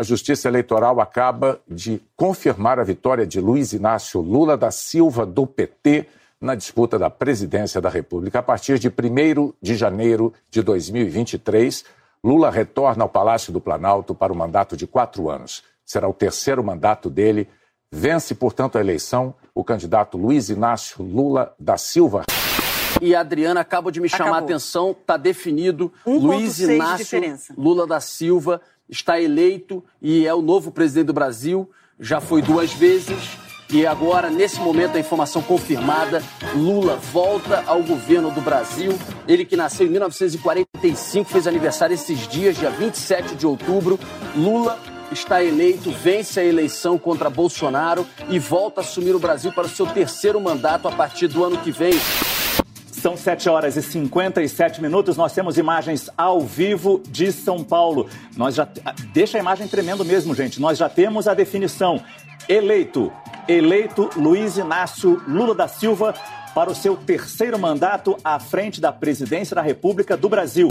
a Justiça Eleitoral acaba de confirmar a vitória de Luiz Inácio Lula da Silva, do PT, na disputa da presidência da República. A partir de 1 de janeiro de 2023, Lula retorna ao Palácio do Planalto para o mandato de quatro anos. Será o terceiro mandato dele. Vence, portanto, a eleição o candidato Luiz Inácio Lula da Silva. E a Adriana acaba de me chamar Acabou. a atenção, está definido. Um Luiz Inácio Lula da Silva está eleito e é o novo presidente do Brasil. Já foi duas vezes. E agora, nesse momento, a informação confirmada: Lula volta ao governo do Brasil. Ele que nasceu em 1945, fez aniversário esses dias, dia 27 de outubro. Lula está eleito, vence a eleição contra Bolsonaro e volta a assumir o Brasil para o seu terceiro mandato a partir do ano que vem. São 7 horas e 57 minutos. Nós temos imagens ao vivo de São Paulo. Nós já deixa a imagem tremendo mesmo, gente. Nós já temos a definição. Eleito, eleito Luiz Inácio Lula da Silva para o seu terceiro mandato à frente da presidência da República do Brasil.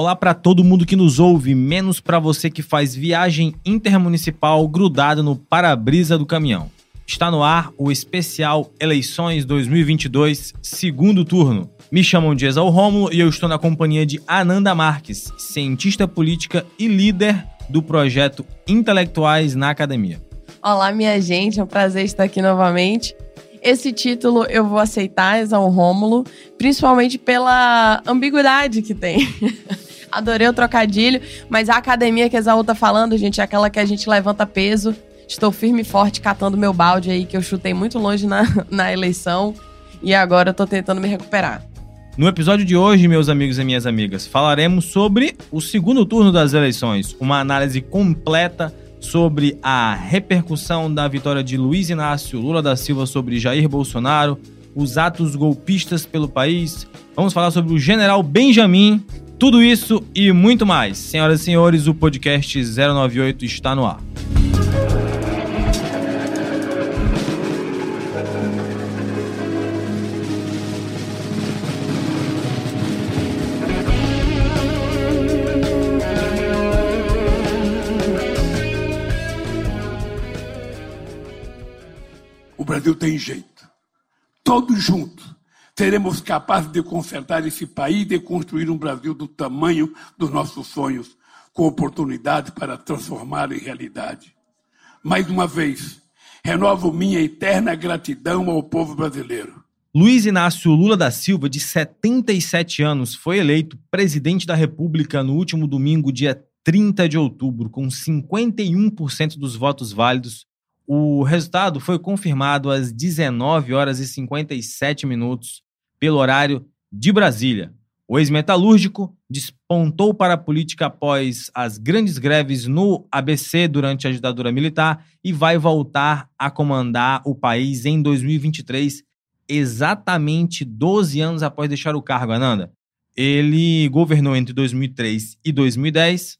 Olá para todo mundo que nos ouve, menos para você que faz viagem intermunicipal grudado no para-brisa do caminhão. Está no ar o especial Eleições 2022, segundo turno. Me chamam de Exal Rômulo e eu estou na companhia de Ananda Marques, cientista política e líder do projeto Intelectuais na Academia. Olá, minha gente, é um prazer estar aqui novamente. Esse título eu vou aceitar, Exal Rômulo, principalmente pela ambiguidade que tem. Adorei o trocadilho, mas a academia que a Exaú tá falando, gente, é aquela que a gente levanta peso. Estou firme e forte catando meu balde aí, que eu chutei muito longe na, na eleição. E agora eu tô tentando me recuperar. No episódio de hoje, meus amigos e minhas amigas, falaremos sobre o segundo turno das eleições, uma análise completa sobre a repercussão da vitória de Luiz Inácio Lula da Silva sobre Jair Bolsonaro, os atos golpistas pelo país. Vamos falar sobre o general Benjamin tudo isso e muito mais. Senhoras e senhores, o podcast 098 está no ar. O Brasil tem jeito. Todos juntos seremos capazes de consertar esse país e de construir um Brasil do tamanho dos nossos sonhos, com oportunidade para transformar em realidade. Mais uma vez, renovo minha eterna gratidão ao povo brasileiro. Luiz Inácio Lula da Silva, de 77 anos, foi eleito presidente da República no último domingo, dia 30 de outubro, com 51% dos votos válidos. O resultado foi confirmado às 19 horas e 57 minutos pelo horário de Brasília. O ex-metalúrgico despontou para a política após as grandes greves no ABC durante a ditadura militar e vai voltar a comandar o país em 2023, exatamente 12 anos após deixar o cargo, Ananda. Ele governou entre 2003 e 2010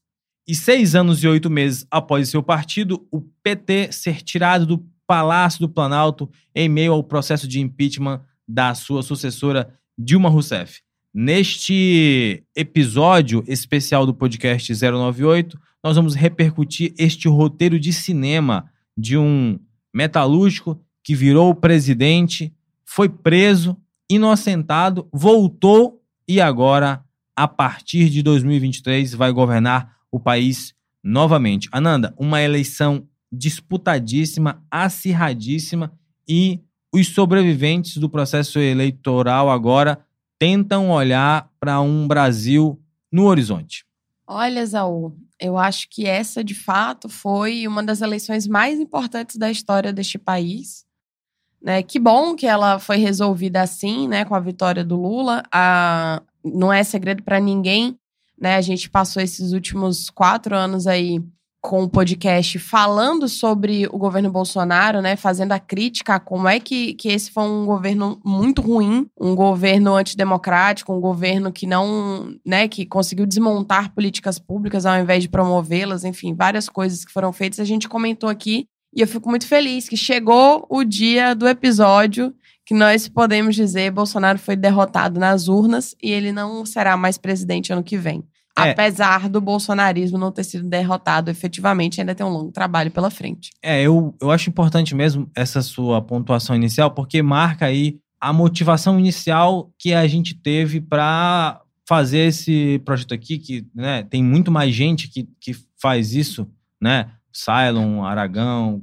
e seis anos e oito meses após seu partido, o PT, ser tirado do Palácio do Planalto em meio ao processo de impeachment da sua sucessora Dilma Rousseff. Neste episódio especial do podcast 098, nós vamos repercutir este roteiro de cinema de um metalúrgico que virou presidente, foi preso, inocentado, voltou e agora, a partir de 2023, vai governar o país novamente. Ananda, uma eleição disputadíssima, acirradíssima e os sobreviventes do processo eleitoral agora tentam olhar para um Brasil no horizonte? Olha, Zaú, eu acho que essa de fato foi uma das eleições mais importantes da história deste país. Né? Que bom que ela foi resolvida assim, né, com a vitória do Lula. A... Não é segredo para ninguém, né? A gente passou esses últimos quatro anos aí com o podcast falando sobre o governo Bolsonaro, né, fazendo a crítica a como é que, que esse foi um governo muito ruim, um governo antidemocrático, um governo que não, né, que conseguiu desmontar políticas públicas ao invés de promovê-las, enfim, várias coisas que foram feitas, a gente comentou aqui, e eu fico muito feliz que chegou o dia do episódio que nós podemos dizer Bolsonaro foi derrotado nas urnas e ele não será mais presidente ano que vem. É. Apesar do bolsonarismo não ter sido derrotado efetivamente, ainda tem um longo trabalho pela frente. É, eu, eu acho importante mesmo essa sua pontuação inicial, porque marca aí a motivação inicial que a gente teve para fazer esse projeto aqui, que né, tem muito mais gente que, que faz isso, né? Cylon, Aragão,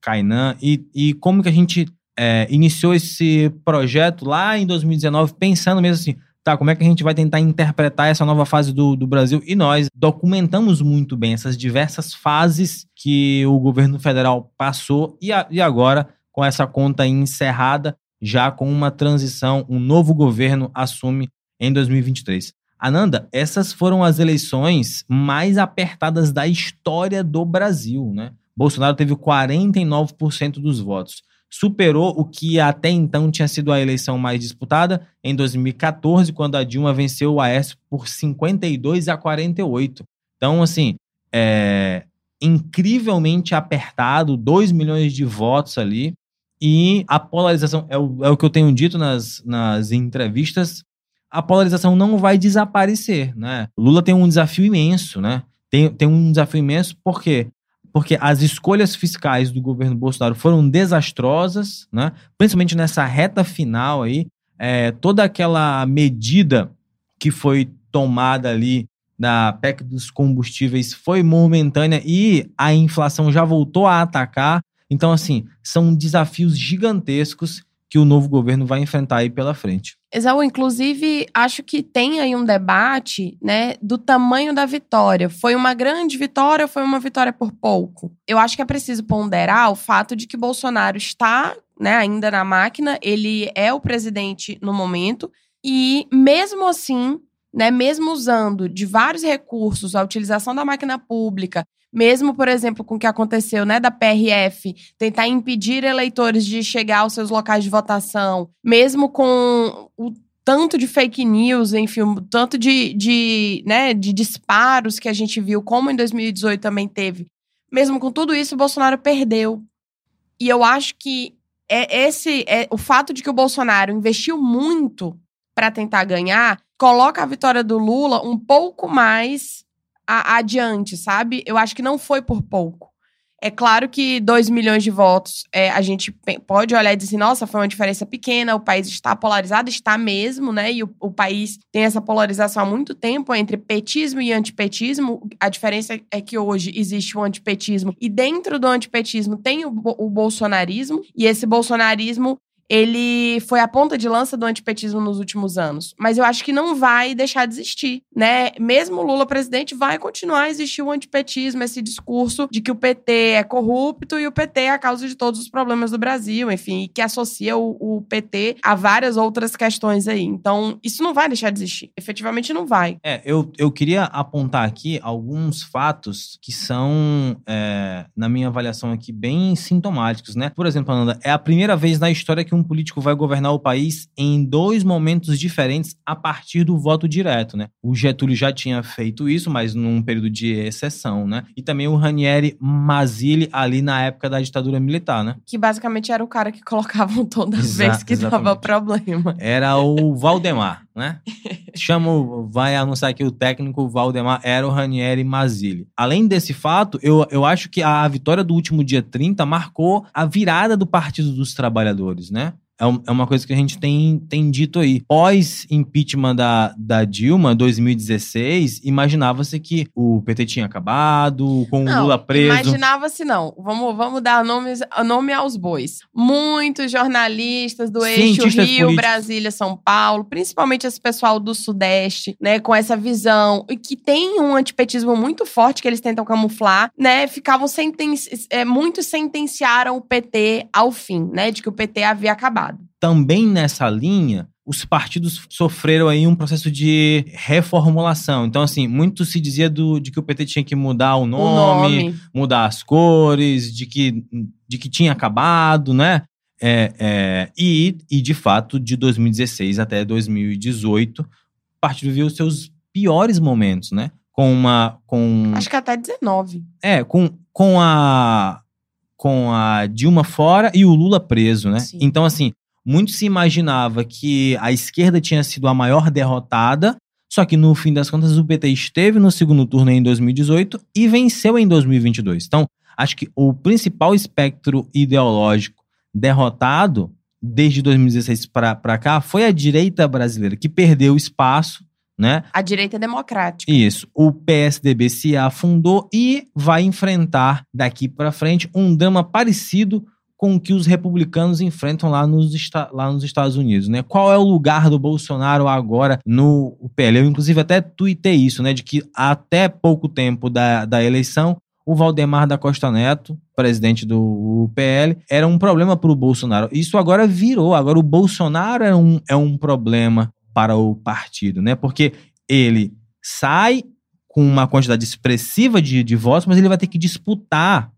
Kainan, e, e como que a gente é, iniciou esse projeto lá em 2019, pensando mesmo assim, tá, como é que a gente vai tentar interpretar essa nova fase do, do Brasil? E nós documentamos muito bem essas diversas fases que o governo federal passou e, a, e agora, com essa conta encerrada, já com uma transição, um novo governo assume em 2023. Ananda, essas foram as eleições mais apertadas da história do Brasil, né? Bolsonaro teve 49% dos votos superou o que até então tinha sido a eleição mais disputada em 2014, quando a Dilma venceu o Aécio por 52 a 48. Então, assim, é incrivelmente apertado, 2 milhões de votos ali. E a polarização, é o, é o que eu tenho dito nas, nas entrevistas, a polarização não vai desaparecer, né? Lula tem um desafio imenso, né? Tem, tem um desafio imenso porque porque as escolhas fiscais do governo Bolsonaro foram desastrosas, né? principalmente nessa reta final aí, é, toda aquela medida que foi tomada ali da PEC dos combustíveis foi momentânea e a inflação já voltou a atacar. Então, assim, são desafios gigantescos que o novo governo vai enfrentar aí pela frente. Exaú, inclusive, acho que tem aí um debate, né, do tamanho da vitória. Foi uma grande vitória ou foi uma vitória por pouco? Eu acho que é preciso ponderar o fato de que Bolsonaro está, né, ainda na máquina, ele é o presidente no momento, e mesmo assim, né, mesmo usando de vários recursos, a utilização da máquina pública, mesmo, por exemplo, com o que aconteceu, né, da PRF, tentar impedir eleitores de chegar aos seus locais de votação, mesmo com o tanto de fake news, enfim, o tanto de, de, né, de disparos que a gente viu, como em 2018 também teve. Mesmo com tudo isso, o Bolsonaro perdeu. E eu acho que é esse é o fato de que o Bolsonaro investiu muito para tentar ganhar, coloca a vitória do Lula um pouco mais a, adiante, sabe? Eu acho que não foi por pouco. É claro que 2 milhões de votos, é, a gente pode olhar e dizer nossa, foi uma diferença pequena, o país está polarizado, está mesmo, né? E o, o país tem essa polarização há muito tempo entre petismo e antipetismo. A diferença é que hoje existe o antipetismo e dentro do antipetismo tem o, o bolsonarismo, e esse bolsonarismo ele foi a ponta de lança do antipetismo nos últimos anos. Mas eu acho que não vai deixar de existir, né? Mesmo Lula presidente, vai continuar a existir o antipetismo, esse discurso de que o PT é corrupto e o PT é a causa de todos os problemas do Brasil, enfim, que associa o, o PT a várias outras questões aí. Então, isso não vai deixar de existir. Efetivamente não vai. É, eu, eu queria apontar aqui alguns fatos que são, é, na minha avaliação aqui, bem sintomáticos, né? Por exemplo, Ananda, é a primeira vez na história que um político vai governar o país em dois momentos diferentes a partir do voto direto, né? O Getúlio já tinha feito isso, mas num período de exceção, né? E também o Ranieri Mazzilli ali na época da ditadura militar, né? Que basicamente era o cara que colocavam toda Exa vez que exatamente. dava problema. Era o Valdemar, né? Chama, vai anunciar que o técnico Valdemar era o Ranieri Mazzilli. Além desse fato, eu, eu acho que a vitória do último dia 30 marcou a virada do Partido dos Trabalhadores, né? É, é uma coisa que a gente tem, tem dito aí. Pós-impeachment da, da Dilma, 2016, imaginava-se que o PT tinha acabado, com não, o Lula preso. Imaginava-se não. Vamos, vamos dar nomes, nome aos bois. Muitos jornalistas do eixo Rio, políticos. Brasília, São Paulo, principalmente esse pessoal do Sudeste, né, com essa visão, e que tem um antipetismo muito forte que eles tentam camuflar, né, ficavam sentenci é, muitos sentenciaram o PT ao fim, né, de que o PT havia acabado. Também nessa linha, os partidos sofreram aí um processo de reformulação. Então, assim, muito se dizia do, de que o PT tinha que mudar o nome, o nome. mudar as cores, de que, de que tinha acabado, né? É, é, e, e, de fato, de 2016 até 2018, o partido viu os seus piores momentos, né? Com uma. Com, Acho que até 19. É, com, com a com a Dilma fora e o Lula preso, né? Sim. Então, assim, muito se imaginava que a esquerda tinha sido a maior derrotada, só que no fim das contas o PT esteve no segundo turno em 2018 e venceu em 2022. Então, acho que o principal espectro ideológico derrotado desde 2016 para cá foi a direita brasileira, que perdeu espaço né? A direita democrática. Isso. O PSDB se afundou e vai enfrentar daqui para frente um drama parecido com o que os republicanos enfrentam lá nos, lá nos Estados Unidos, né? Qual é o lugar do Bolsonaro agora no PL? Eu, inclusive, até tuitei isso, né? De que até pouco tempo da, da eleição, o Valdemar da Costa Neto, presidente do PL, era um problema para o Bolsonaro. Isso agora virou. Agora o Bolsonaro é um, é um problema para o partido, né? Porque ele sai com uma quantidade expressiva de, de votos, mas ele vai ter que disputar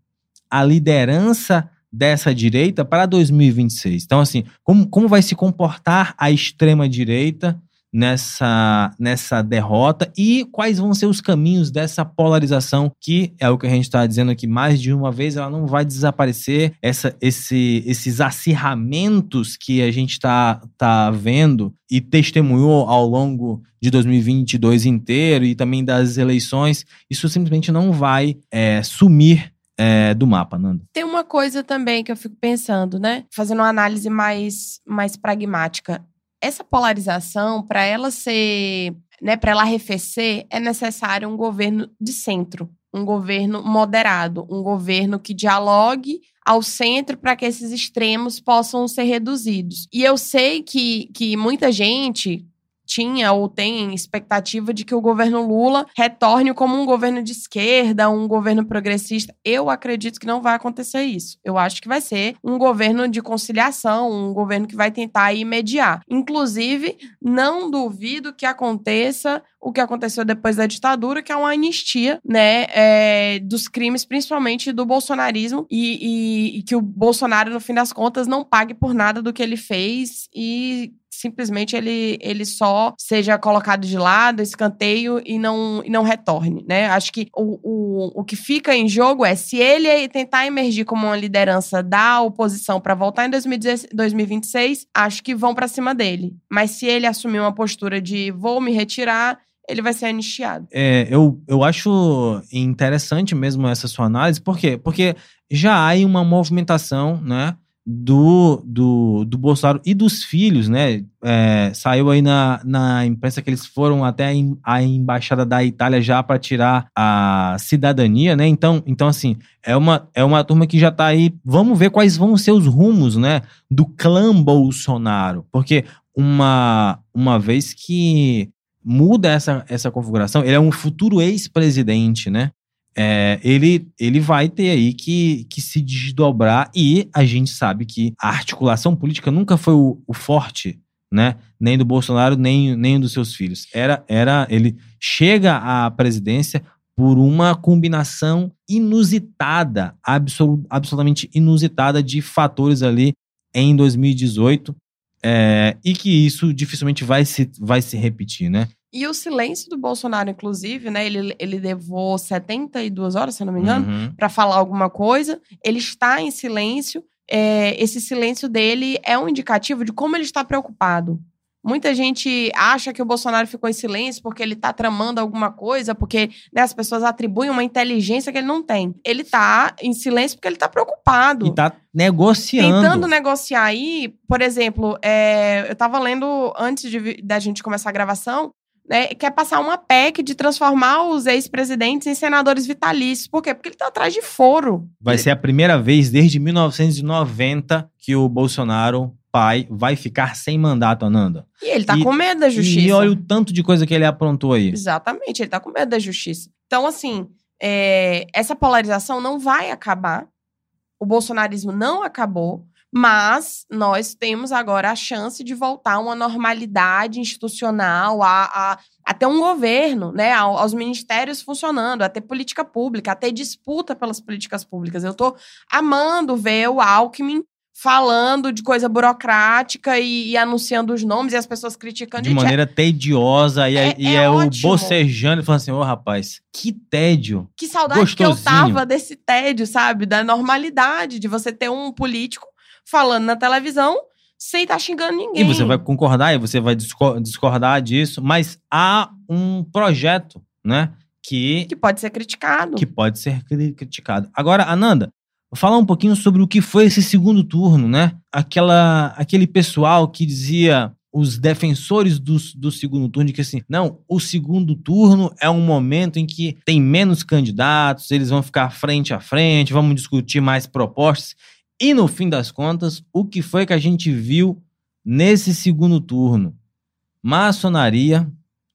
a liderança dessa direita para 2026. Então, assim, como, como vai se comportar a extrema-direita nessa, nessa derrota e quais vão ser os caminhos dessa polarização que é o que a gente está dizendo aqui mais de uma vez, ela não vai desaparecer. Essa, esse, esses acirramentos que a gente está tá vendo e testemunhou ao longo de 2022 inteiro e também das eleições, isso simplesmente não vai é, sumir é, do mapa, Nando. Tem uma coisa também que eu fico pensando, né? Fazendo uma análise mais, mais pragmática essa polarização, para ela ser, né, para ela arrefecer, é necessário um governo de centro, um governo moderado, um governo que dialogue ao centro para que esses extremos possam ser reduzidos. E eu sei que, que muita gente tinha ou tem expectativa de que o governo Lula retorne como um governo de esquerda, um governo progressista. Eu acredito que não vai acontecer isso. Eu acho que vai ser um governo de conciliação, um governo que vai tentar aí mediar. Inclusive, não duvido que aconteça o que aconteceu depois da ditadura, que é uma anistia, né, é, dos crimes, principalmente do bolsonarismo, e, e, e que o Bolsonaro, no fim das contas, não pague por nada do que ele fez e simplesmente ele, ele só seja colocado de lado, escanteio e não, e não retorne, né? Acho que o, o, o que fica em jogo é se ele tentar emergir como uma liderança da oposição para voltar em 2026, acho que vão para cima dele. Mas se ele assumir uma postura de vou me retirar, ele vai ser anistiado. É, eu, eu acho interessante mesmo essa sua análise, por quê? Porque já há uma movimentação, né? Do, do, do Bolsonaro e dos filhos, né? É, saiu aí na, na imprensa que eles foram até a embaixada da Itália já para tirar a cidadania, né? Então, então assim, é uma, é uma turma que já tá aí. Vamos ver quais vão ser os rumos, né? Do clã Bolsonaro. Porque uma, uma vez que muda essa, essa configuração, ele é um futuro ex-presidente, né? É, ele, ele vai ter aí que, que se desdobrar e a gente sabe que a articulação política nunca foi o, o forte, né? Nem do Bolsonaro, nem, nem dos seus filhos. Era, era ele chega à presidência por uma combinação inusitada, absolut, absolutamente inusitada de fatores ali em 2018 é, e que isso dificilmente vai se, vai se repetir, né? E o silêncio do Bolsonaro, inclusive, né? Ele, ele levou 72 horas, se eu não me engano, uhum. para falar alguma coisa. Ele está em silêncio. É, esse silêncio dele é um indicativo de como ele está preocupado. Muita gente acha que o Bolsonaro ficou em silêncio porque ele está tramando alguma coisa, porque né, as pessoas atribuem uma inteligência que ele não tem. Ele está em silêncio porque ele está preocupado. E está negociando. Tentando negociar aí, por exemplo, é, eu estava lendo antes de, da gente começar a gravação, né, quer passar uma PEC de transformar os ex-presidentes em senadores vitalícios. Por quê? Porque ele está atrás de foro. Vai ser a primeira vez desde 1990 que o Bolsonaro, pai, vai ficar sem mandato, Ananda. E ele tá e, com medo da justiça. E olha o tanto de coisa que ele aprontou aí. Exatamente, ele tá com medo da justiça. Então, assim, é, essa polarização não vai acabar. O bolsonarismo não acabou. Mas nós temos agora a chance de voltar a uma normalidade institucional, a, a, a ter um governo, né, aos ministérios funcionando, a ter política pública, a ter disputa pelas políticas públicas. Eu estou amando ver o Alckmin falando de coisa burocrática e, e, anunciando os nomes e as pessoas criticando. De maneira tediosa. E é, e é, é o bocejando e falando assim: ô oh, rapaz, que tédio. Que saudade gostosinho. que eu tava desse tédio, sabe? Da normalidade de você ter um político falando na televisão sem estar tá xingando ninguém. E você vai concordar e você vai discordar disso, mas há um projeto, né? Que, que pode ser criticado. Que pode ser criticado. Agora, Ananda, vou falar um pouquinho sobre o que foi esse segundo turno, né? Aquela, aquele pessoal que dizia os defensores do, do segundo turno de que assim, não, o segundo turno é um momento em que tem menos candidatos, eles vão ficar frente a frente, vamos discutir mais propostas. E no fim das contas, o que foi que a gente viu nesse segundo turno? Maçonaria,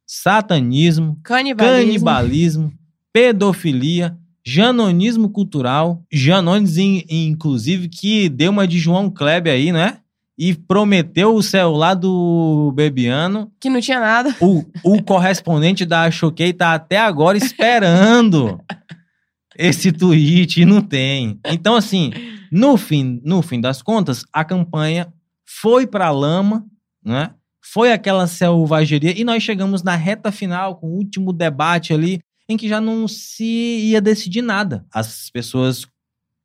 satanismo, canibalismo, canibalismo pedofilia, janonismo cultural, Janones, inclusive, que deu uma de João Kleber aí, né? e prometeu o celular do Bebiano. Que não tinha nada. O, o correspondente da Choquei tá até agora esperando esse tweet e não tem. Então, assim, no fim, no fim das contas, a campanha foi pra lama, né? Foi aquela selvageria e nós chegamos na reta final com o último debate ali em que já não se ia decidir nada. As pessoas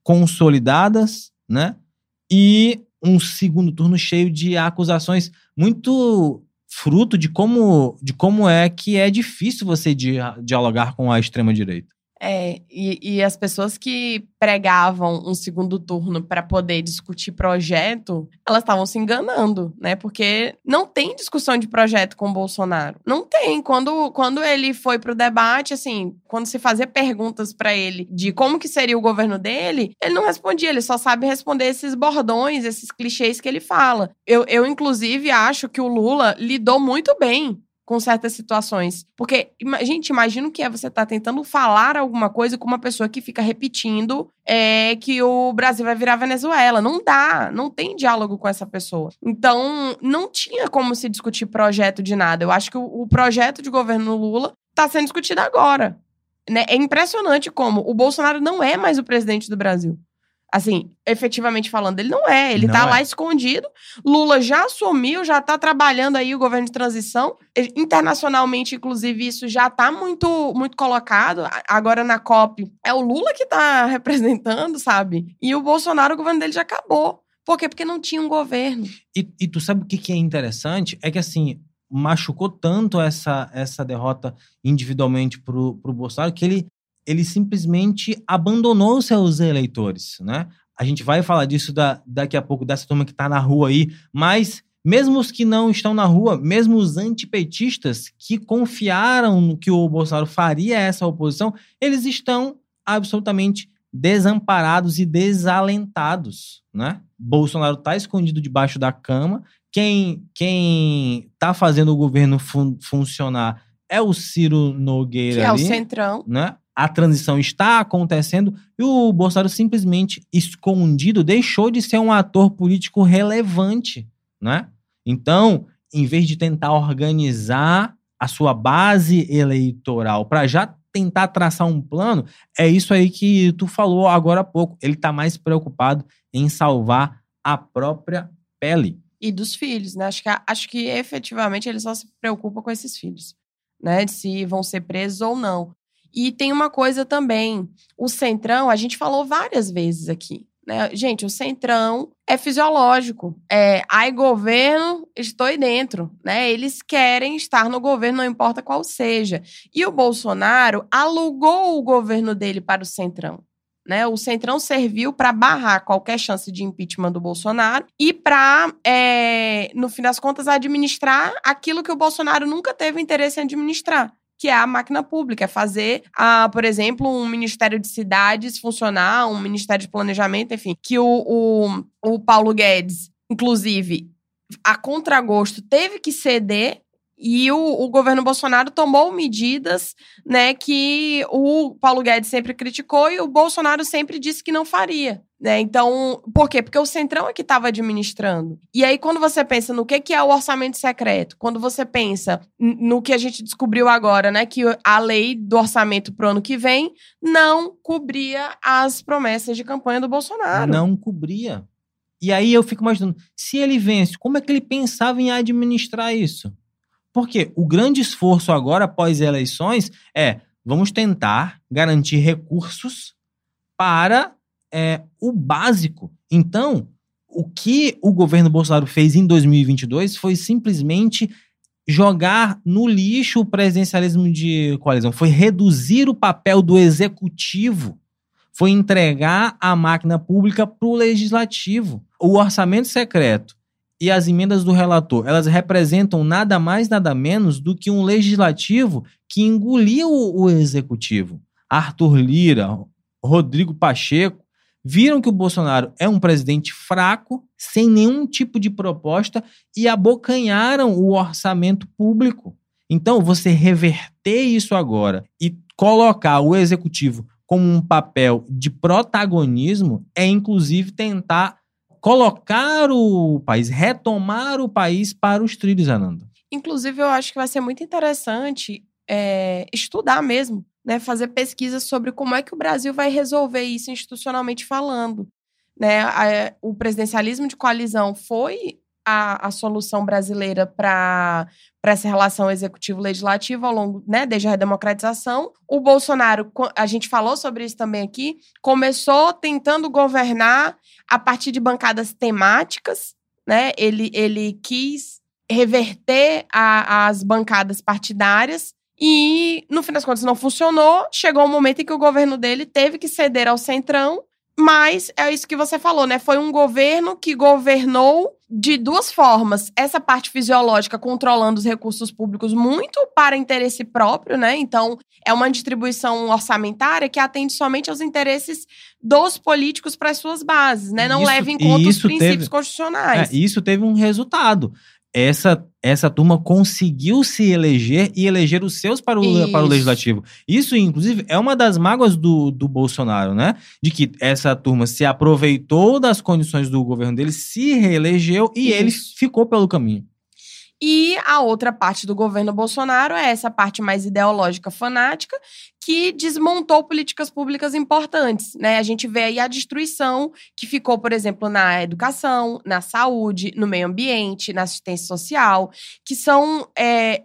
consolidadas, né? E um segundo turno cheio de acusações muito fruto de como, de como é que é difícil você dialogar com a extrema direita. É, e, e, as pessoas que pregavam um segundo turno para poder discutir projeto, elas estavam se enganando, né? Porque não tem discussão de projeto com o Bolsonaro. Não tem. Quando, quando ele foi pro debate, assim, quando se fazia perguntas para ele de como que seria o governo dele, ele não respondia, ele só sabe responder esses bordões, esses clichês que ele fala. Eu, eu inclusive, acho que o Lula lidou muito bem com certas situações. Porque, gente, imagina o que é você estar tá tentando falar alguma coisa com uma pessoa que fica repetindo é, que o Brasil vai virar Venezuela. Não dá, não tem diálogo com essa pessoa. Então, não tinha como se discutir projeto de nada. Eu acho que o, o projeto de governo Lula está sendo discutido agora. Né? É impressionante como o Bolsonaro não é mais o presidente do Brasil. Assim, efetivamente falando, ele não é. Ele não tá é. lá escondido. Lula já assumiu, já tá trabalhando aí o governo de transição. Internacionalmente, inclusive, isso já tá muito, muito colocado. Agora na COP, é o Lula que tá representando, sabe? E o Bolsonaro, o governo dele já acabou. Por quê? Porque não tinha um governo. E, e tu sabe o que, que é interessante? É que, assim, machucou tanto essa, essa derrota individualmente pro, pro Bolsonaro que ele ele simplesmente abandonou seus eleitores, né? A gente vai falar disso da, daqui a pouco, dessa turma que está na rua aí, mas mesmo os que não estão na rua, mesmo os antipetistas que confiaram que o Bolsonaro faria essa oposição, eles estão absolutamente desamparados e desalentados, né? Bolsonaro está escondido debaixo da cama. Quem quem está fazendo o governo fun funcionar é o Ciro Nogueira que ali, é o centrão, né? A transição está acontecendo e o Bolsonaro simplesmente escondido deixou de ser um ator político relevante, né? Então, em vez de tentar organizar a sua base eleitoral para já tentar traçar um plano, é isso aí que tu falou agora há pouco. Ele está mais preocupado em salvar a própria pele. E dos filhos, né? Acho que, acho que efetivamente ele só se preocupa com esses filhos, né? De se vão ser presos ou não. E tem uma coisa também, o centrão, a gente falou várias vezes aqui. Né? Gente, o centrão é fisiológico. É, ai governo, estou dentro. Né? Eles querem estar no governo, não importa qual seja. E o Bolsonaro alugou o governo dele para o centrão. Né? O Centrão serviu para barrar qualquer chance de impeachment do Bolsonaro e para, é, no fim das contas, administrar aquilo que o Bolsonaro nunca teve interesse em administrar, que é a máquina pública, é fazer, a, por exemplo, um Ministério de Cidades funcionar, um Ministério de Planejamento, enfim, que o, o, o Paulo Guedes, inclusive, a contragosto, teve que ceder e o, o, governo Bolsonaro tomou medidas né, que o Paulo Guedes sempre criticou e o Bolsonaro sempre disse que não faria. Né? Então, por quê? Porque o Centrão é que estava administrando. E aí, quando você pensa no que, que é o orçamento secreto, quando você pensa no que a gente descobriu agora, né? Que a lei do orçamento pro ano que vem não cobria as promessas de campanha do Bolsonaro. Não cobria. E aí eu fico imaginando, se ele vence, como é que ele pensava em administrar isso? Porque o grande esforço agora, após eleições, é vamos tentar garantir recursos para é, o básico. Então, O que o governo Bolsonaro fez em 2022 foi simplesmente jogar no lixo o presidencialismo de coalizão, foi reduzir o papel do executivo, foi entregar a máquina pública para o legislativo. O orçamento secreto e as emendas do relator, elas representam nada mais, nada menos do que um legislativo que engoliu o executivo. Arthur Lira, Rodrigo Pacheco, viram que o Bolsonaro é um presidente fraco, sem nenhum tipo de proposta e abocanharam o orçamento público. Então, você reverter isso agora e colocar o executivo como um papel de protagonismo é, inclusive, tentar colocar o país, retomar o país para os trilhos, Ananda. Inclusive, eu acho que vai ser muito interessante é, estudar mesmo né, fazer pesquisas sobre como é que o Brasil vai resolver isso institucionalmente falando. Né? A, o presidencialismo de coalizão foi a, a solução brasileira para essa relação executivo-legislativa ao longo, né, desde a redemocratização. O Bolsonaro, a gente falou sobre isso também aqui, começou tentando governar a partir de bancadas temáticas, né? Ele, ele quis reverter a, as bancadas partidárias e, no fim das contas, não funcionou. Chegou um momento em que o governo dele teve que ceder ao Centrão. Mas é isso que você falou, né? Foi um governo que governou de duas formas. Essa parte fisiológica controlando os recursos públicos muito para interesse próprio, né? Então, é uma distribuição orçamentária que atende somente aos interesses dos políticos para as suas bases, né? Não isso, leva em conta os princípios teve, constitucionais. É, isso teve um resultado essa, essa turma conseguiu se eleger e eleger os seus para o, para o legislativo. Isso, inclusive, é uma das mágoas do, do Bolsonaro, né? De que essa turma se aproveitou das condições do governo dele, se reelegeu e Isso. ele ficou pelo caminho. E a outra parte do governo Bolsonaro é essa parte mais ideológica fanática, que desmontou políticas públicas importantes. Né? A gente vê aí a destruição que ficou, por exemplo, na educação, na saúde, no meio ambiente, na assistência social, que são é,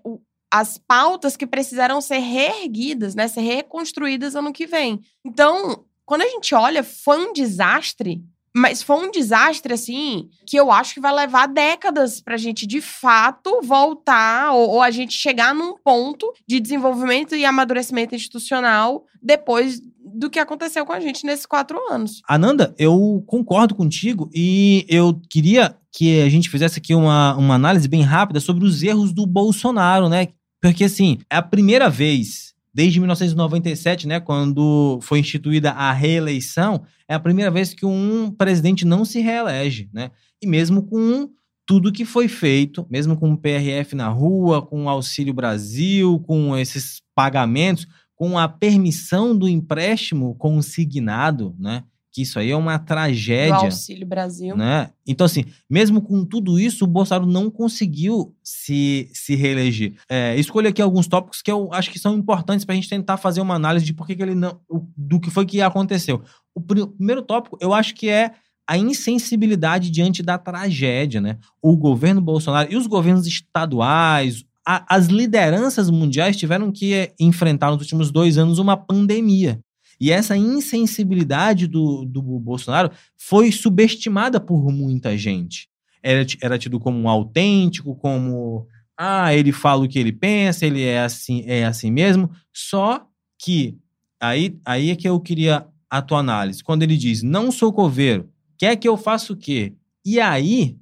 as pautas que precisaram ser reerguidas, né? ser reconstruídas ano que vem. Então, quando a gente olha, foi um desastre mas foi um desastre, assim, que eu acho que vai levar décadas pra gente, de fato, voltar ou, ou, a gente chegar num ponto de desenvolvimento e amadurecimento institucional depois do que aconteceu com a gente nesses quatro anos. Ananda, eu concordo contigo e eu queria que a gente fizesse aqui uma, uma análise bem rápida sobre os erros do Bolsonaro, né? Porque, assim, é a primeira vez desde 1997, né, quando foi instituída a reeleição, é a primeira vez que um presidente não se reelege, né? E mesmo com tudo que foi feito, mesmo com o PRF na rua, com o Auxílio Brasil, com esses pagamentos, com a permissão do empréstimo consignado, né? Que isso aí é uma tragédia. Do Auxílio Brasil. Né? Então, assim, mesmo com tudo isso, o Bolsonaro não conseguiu se, se reeleger. É, escolho aqui alguns tópicos que eu acho que são importantes para a gente tentar fazer uma análise de por que, que ele não. do que foi que aconteceu. O primeiro tópico, eu acho que é a insensibilidade diante da tragédia, né? O governo Bolsonaro e os governos estaduais, as lideranças mundiais tiveram que enfrentar nos últimos dois anos uma pandemia. E essa insensibilidade do, do Bolsonaro foi subestimada por muita gente. Era, era tido como um autêntico, como ah, ele fala o que ele pensa, ele é assim, é assim mesmo. Só que aí, aí é que eu queria a tua análise. Quando ele diz, não sou coveiro, quer que eu faça o quê? E aí,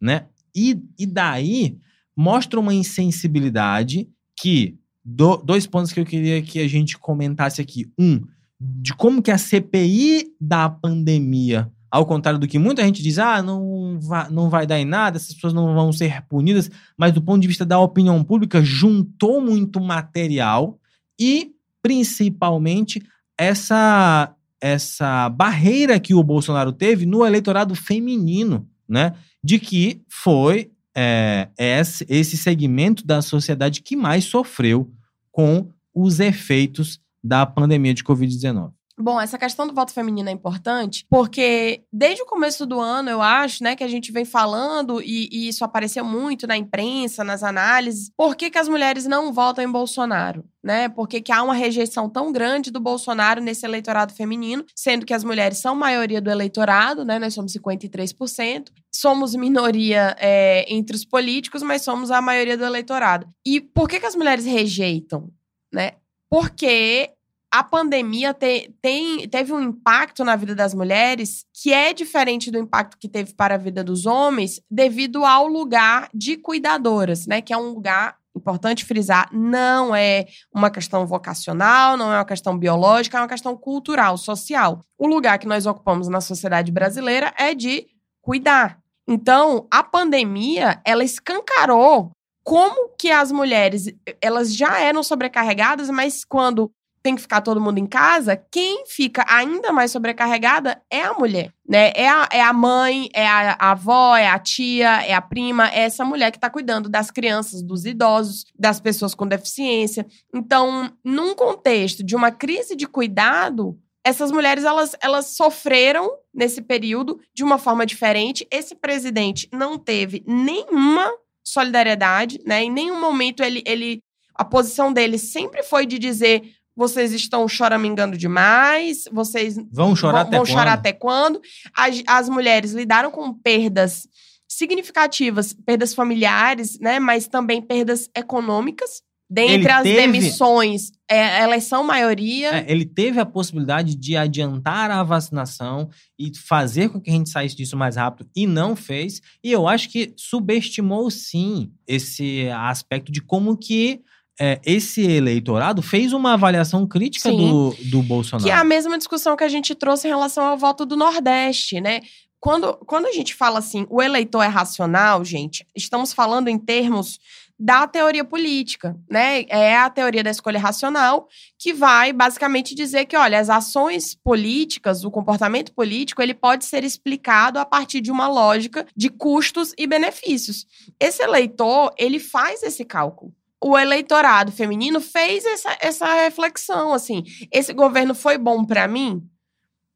né? E, e daí mostra uma insensibilidade que do, dois pontos que eu queria que a gente comentasse aqui. Um, de como que a CPI da pandemia, ao contrário do que muita gente diz, ah, não vai, não vai dar em nada, essas pessoas não vão ser punidas, mas do ponto de vista da opinião pública, juntou muito material e, principalmente, essa, essa barreira que o Bolsonaro teve no eleitorado feminino, né? De que foi é, esse, esse segmento da sociedade que mais sofreu com os efeitos da pandemia de Covid-19. Bom, essa questão do voto feminino é importante porque desde o começo do ano, eu acho, né, que a gente vem falando e, e isso apareceu muito na imprensa, nas análises, por que, que as mulheres não votam em Bolsonaro? Né? Por que, que há uma rejeição tão grande do Bolsonaro nesse eleitorado feminino, sendo que as mulheres são maioria do eleitorado, né? Nós somos 53%. Somos minoria é, entre os políticos, mas somos a maioria do eleitorado. E por que, que as mulheres rejeitam? Né? Porque a pandemia te, tem, teve um impacto na vida das mulheres que é diferente do impacto que teve para a vida dos homens, devido ao lugar de cuidadoras, né? Que é um lugar importante frisar, não é uma questão vocacional, não é uma questão biológica, é uma questão cultural, social. O lugar que nós ocupamos na sociedade brasileira é de cuidar. Então, a pandemia, ela escancarou como que as mulheres, elas já eram sobrecarregadas, mas quando tem que ficar todo mundo em casa, quem fica ainda mais sobrecarregada é a mulher, né? É a, é a mãe, é a, a avó, é a tia, é a prima, é essa mulher que está cuidando das crianças, dos idosos, das pessoas com deficiência. Então, num contexto de uma crise de cuidado, essas mulheres elas, elas sofreram nesse período de uma forma diferente. Esse presidente não teve nenhuma solidariedade, né? Em nenhum momento ele, ele a posição dele sempre foi de dizer vocês estão choramingando demais, vocês vão chorar, vão, até, vão quando? chorar até quando? As, as mulheres lidaram com perdas significativas, perdas familiares, né? Mas também perdas econômicas. Dentre Ele as teve- demissões, é, elas são maioria. É, ele teve a possibilidade de adiantar a vacinação e fazer com que a gente saísse disso mais rápido e não fez. E eu acho que subestimou sim esse aspecto de como que é, esse eleitorado fez uma avaliação crítica Sim. do, do Bolsonaro. Que é a mesma discussão que a gente trouxe em relação ao voto do Nordeste, né? Quando, quando a gente fala assim, o eleitor é racional, gente, estamos falando em termos da teoria política, né? É a teoria da escolha racional que vai basicamente dizer que, olha, as ações políticas, o comportamento político, ele pode ser explicado a partir de uma lógica de custos e benefícios. Esse eleitor, ele faz esse cálculo o eleitorado feminino fez essa, essa reflexão, assim, esse governo foi bom para mim?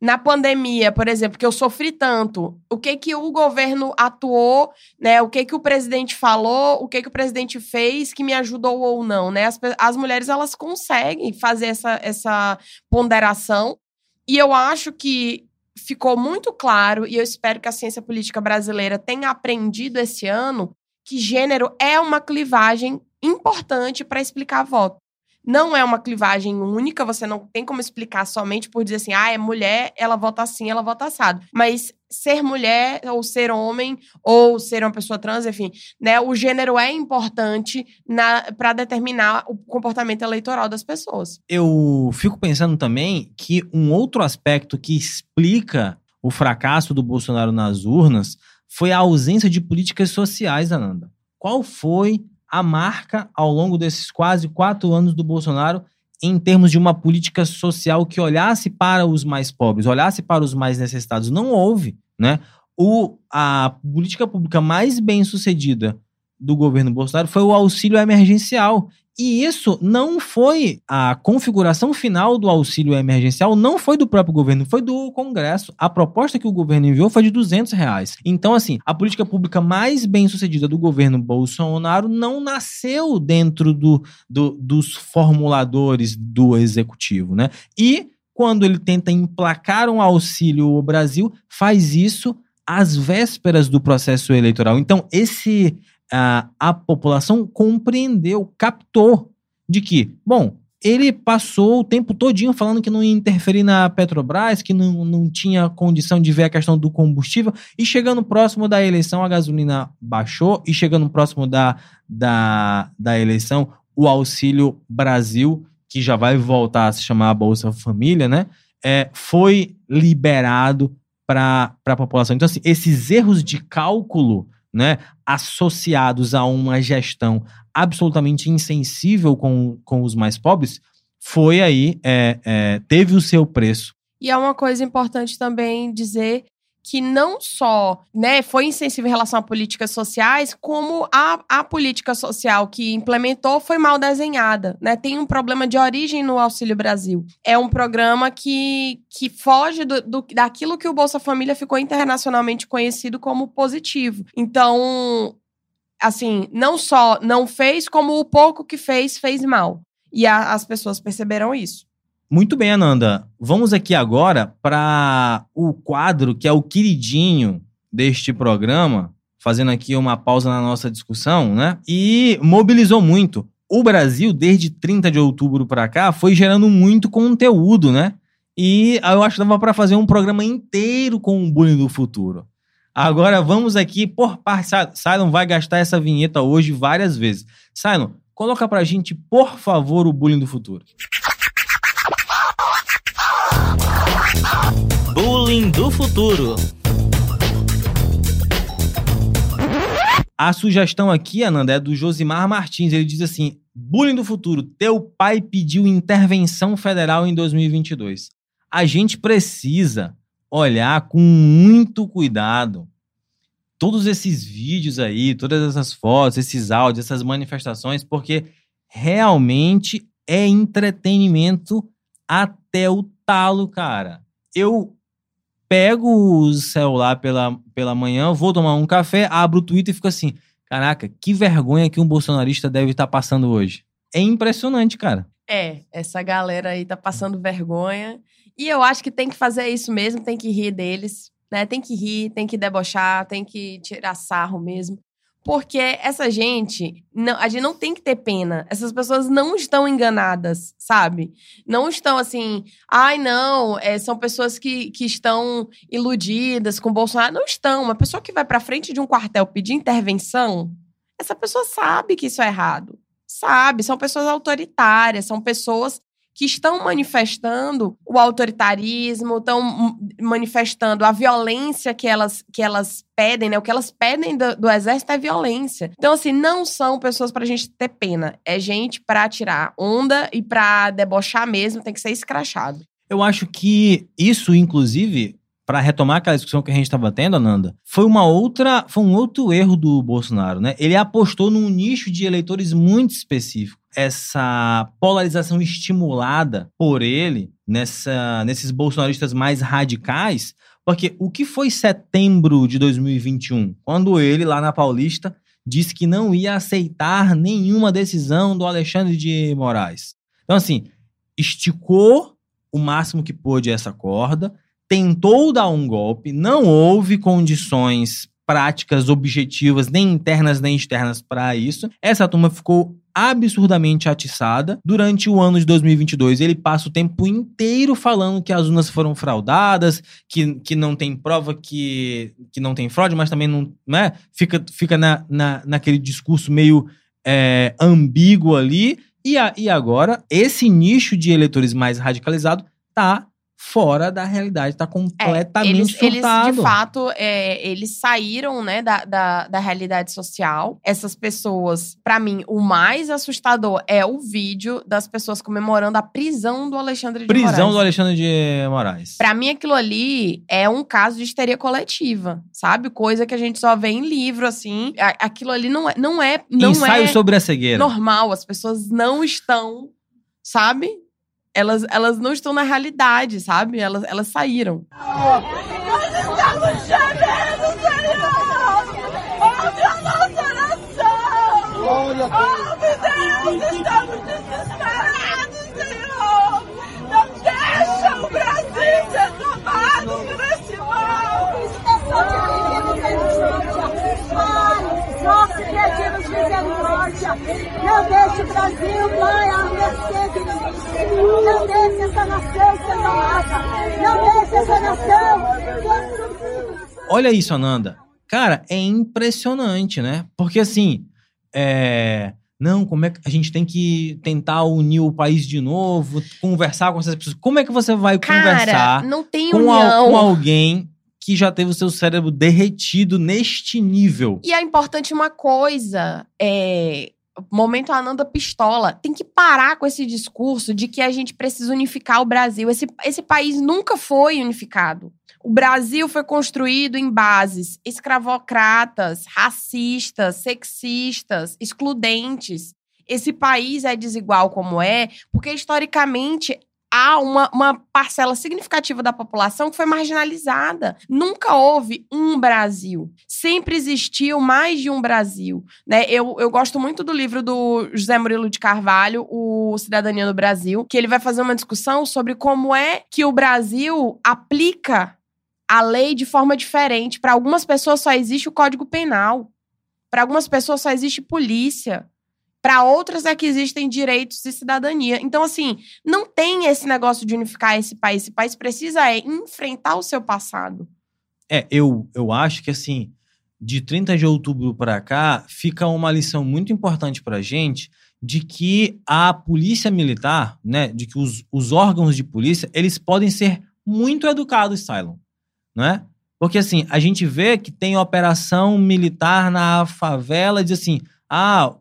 Na pandemia, por exemplo, que eu sofri tanto, o que que o governo atuou, né? O que que o presidente falou, o que que o presidente fez que me ajudou ou não, né? As, as mulheres, elas conseguem fazer essa, essa ponderação e eu acho que ficou muito claro, e eu espero que a ciência política brasileira tenha aprendido esse ano, que gênero é uma clivagem importante para explicar voto. Não é uma clivagem única, você não tem como explicar somente por dizer assim, ah, é mulher, ela vota assim, ela vota assado. Mas ser mulher, ou ser homem, ou ser uma pessoa trans, enfim, né? O gênero é importante para determinar o comportamento eleitoral das pessoas. eu fico pensando também que um outro aspecto que explica o fracasso do Bolsonaro nas urnas foi a ausência de políticas sociais, Ananda. Qual foi a marca ao longo desses quase quatro anos do Bolsonaro em termos de uma política social que olhasse para os mais pobres, olhasse para os mais necessitados? Não houve, né? O, a política pública mais bem sucedida do governo Bolsonaro foi o auxílio emergencial. E isso não foi a configuração final do auxílio emergencial, não foi do próprio governo, foi do Congresso. A proposta que o governo enviou foi de 200 reais. Então, assim, a política pública mais bem sucedida do governo Bolsonaro não nasceu dentro do, do- dos formuladores do executivo, né? E quando ele tenta emplacar um auxílio ao Brasil, faz isso às vésperas do processo eleitoral. Então, esse a, a população compreendeu, captou de que, bom, ele passou o tempo todinho falando que não ia interferir na Petrobras, que não, não tinha condição de ver a questão do combustível, e chegando próximo da eleição a gasolina baixou, e chegando próximo da, da, da eleição o Auxílio Brasil, que já vai voltar a se chamar Bolsa Família, né? É, foi liberado para a população. Então, assim, esses erros de cálculo né, associados a uma gestão absolutamente insensível com, com os mais pobres, foi aí, é, é, teve o seu preço. E é uma coisa importante também dizer que não só né, foi insensível em relação a políticas sociais, como a, a política social que implementou foi mal desenhada. Né? Tem um problema de origem no Auxílio Brasil. É um programa que, que foge do, do, daquilo que o Bolsa Família ficou internacionalmente conhecido como positivo. Então, assim, não só não fez, como o pouco que fez, fez mal. E a, as pessoas perceberam isso. Muito bem, Ananda. Vamos aqui agora para o quadro que é o queridinho deste programa, fazendo aqui uma pausa na nossa discussão, né? E mobilizou muito. O Brasil, desde 30 de outubro para cá, foi gerando muito conteúdo, né? E eu acho que dava para fazer um programa inteiro com o bullying do futuro. Agora vamos aqui por parte. Silon vai gastar essa vinheta hoje várias vezes. Silon, coloca pra gente, por favor, o bullying do futuro. Bullying do futuro. A sugestão aqui, Ananda, é do Josimar Martins. Ele diz assim: Bullying do futuro. Teu pai pediu intervenção federal em 2022. A gente precisa olhar com muito cuidado todos esses vídeos aí, todas essas fotos, esses áudios, essas manifestações, porque realmente é entretenimento até o talo, cara. Eu pego o celular pela, pela manhã, vou tomar um café, abro o Twitter e fico assim: caraca, que vergonha que um bolsonarista deve estar tá passando hoje. É impressionante, cara. É, essa galera aí tá passando vergonha. E eu acho que tem que fazer isso mesmo, tem que rir deles, né? Tem que rir, tem que debochar, tem que tirar sarro mesmo. Porque essa gente, não, a gente não tem que ter pena. Essas pessoas não estão enganadas, sabe? Não estão assim, ai, não, é, são pessoas que, que estão iludidas com o Bolsonaro. Não estão. Uma pessoa que vai pra frente de um quartel pedir intervenção, essa pessoa sabe que isso é errado. Sabe? São pessoas autoritárias, são pessoas que estão manifestando o autoritarismo, estão manifestando a violência que elas, que elas pedem, né? O que elas pedem do, do exército é violência. Então, assim, não são pessoas pra gente ter pena. É gente pra tirar onda e pra debochar mesmo, tem que ser escrachado. Eu acho que isso, inclusive, para retomar aquela discussão que a gente estava tendo, Ananda, foi uma outra, foi um outro erro do Bolsonaro, né? Ele apostou num nicho de eleitores muito específico essa polarização estimulada por ele nessa, nesses bolsonaristas mais radicais, porque o que foi setembro de 2021, quando ele lá na Paulista disse que não ia aceitar nenhuma decisão do Alexandre de Moraes. Então assim, esticou o máximo que pôde essa corda, tentou dar um golpe, não houve condições práticas objetivas, nem internas nem externas para isso. Essa turma ficou absurdamente atiçada. Durante o ano de 2022, ele passa o tempo inteiro falando que as urnas foram fraudadas, que, que não tem prova que, que não tem fraude, mas também não. Né, fica fica na, na, naquele discurso meio é, ambíguo ali. E, a, e agora, esse nicho de eleitores mais radicalizado tá fora da realidade, está completamente é, eles. Eles, de fato, é, eles saíram, né, da, da, da, realidade social. Essas pessoas, para mim, o mais assustador é o vídeo das pessoas comemorando a prisão do Alexandre de prisão Moraes. Prisão do Alexandre de Moraes. Para mim, aquilo ali é um caso de histeria coletiva, sabe? Coisa que a gente só vê em livro, assim. Aquilo ali não é... Não é não Ensaio é sobre a cegueira. Normal, as pessoas não estão, sabe? Elas, elas não estão na realidade, sabe? Elas, elas saíram. Nós estamos gemendo, Senhor! Ouve a nossa oração! Ouve, Deus! Estamos desesperados, Senhor! Não deixa o Brasil ser tomado por este mal! Criativo de misericórdia! Não deixe o Brasil, Pai, a mercê não deixe essa nação ser tomada. Não deixe essa nação. Olha isso, Ananda. Cara, é impressionante, né? Porque assim, é... Não, como é que a gente tem que tentar unir o país de novo, conversar com essas pessoas? Como é que você vai Cara, conversar não tem com, a, com alguém que já teve o seu cérebro derretido neste nível? E é importante uma coisa, é, momento Ananda pistola. Tem que parar com esse discurso de que a gente precisa unificar o Brasil. Esse, esse país nunca foi unificado. O Brasil foi construído em bases escravocratas, racistas, sexistas, excludentes. Esse país é desigual como é, porque historicamente há uma, uma parcela significativa da população que foi marginalizada. Nunca houve um Brasil. Sempre existiu mais de um Brasil. Né? Eu, eu gosto muito do livro do José Murilo de Carvalho, O Cidadania no Brasil, que ele vai fazer uma discussão sobre como é que o Brasil aplica a lei de forma diferente. Para algumas pessoas só existe o Código Penal. Para algumas pessoas só existe polícia. Para outras é que existem direitos e cidadania. Então, assim, não tem esse negócio de unificar esse país. Esse país precisa é, enfrentar o seu passado. É, eu, eu acho que, assim, de 30 de outubro para cá, fica uma lição muito importante para gente de que a polícia militar, né, de que os, os órgãos de polícia, eles podem ser muito educados, Cylon, não é? Porque, assim, a gente vê que tem operação militar na favela, diz assim, ah,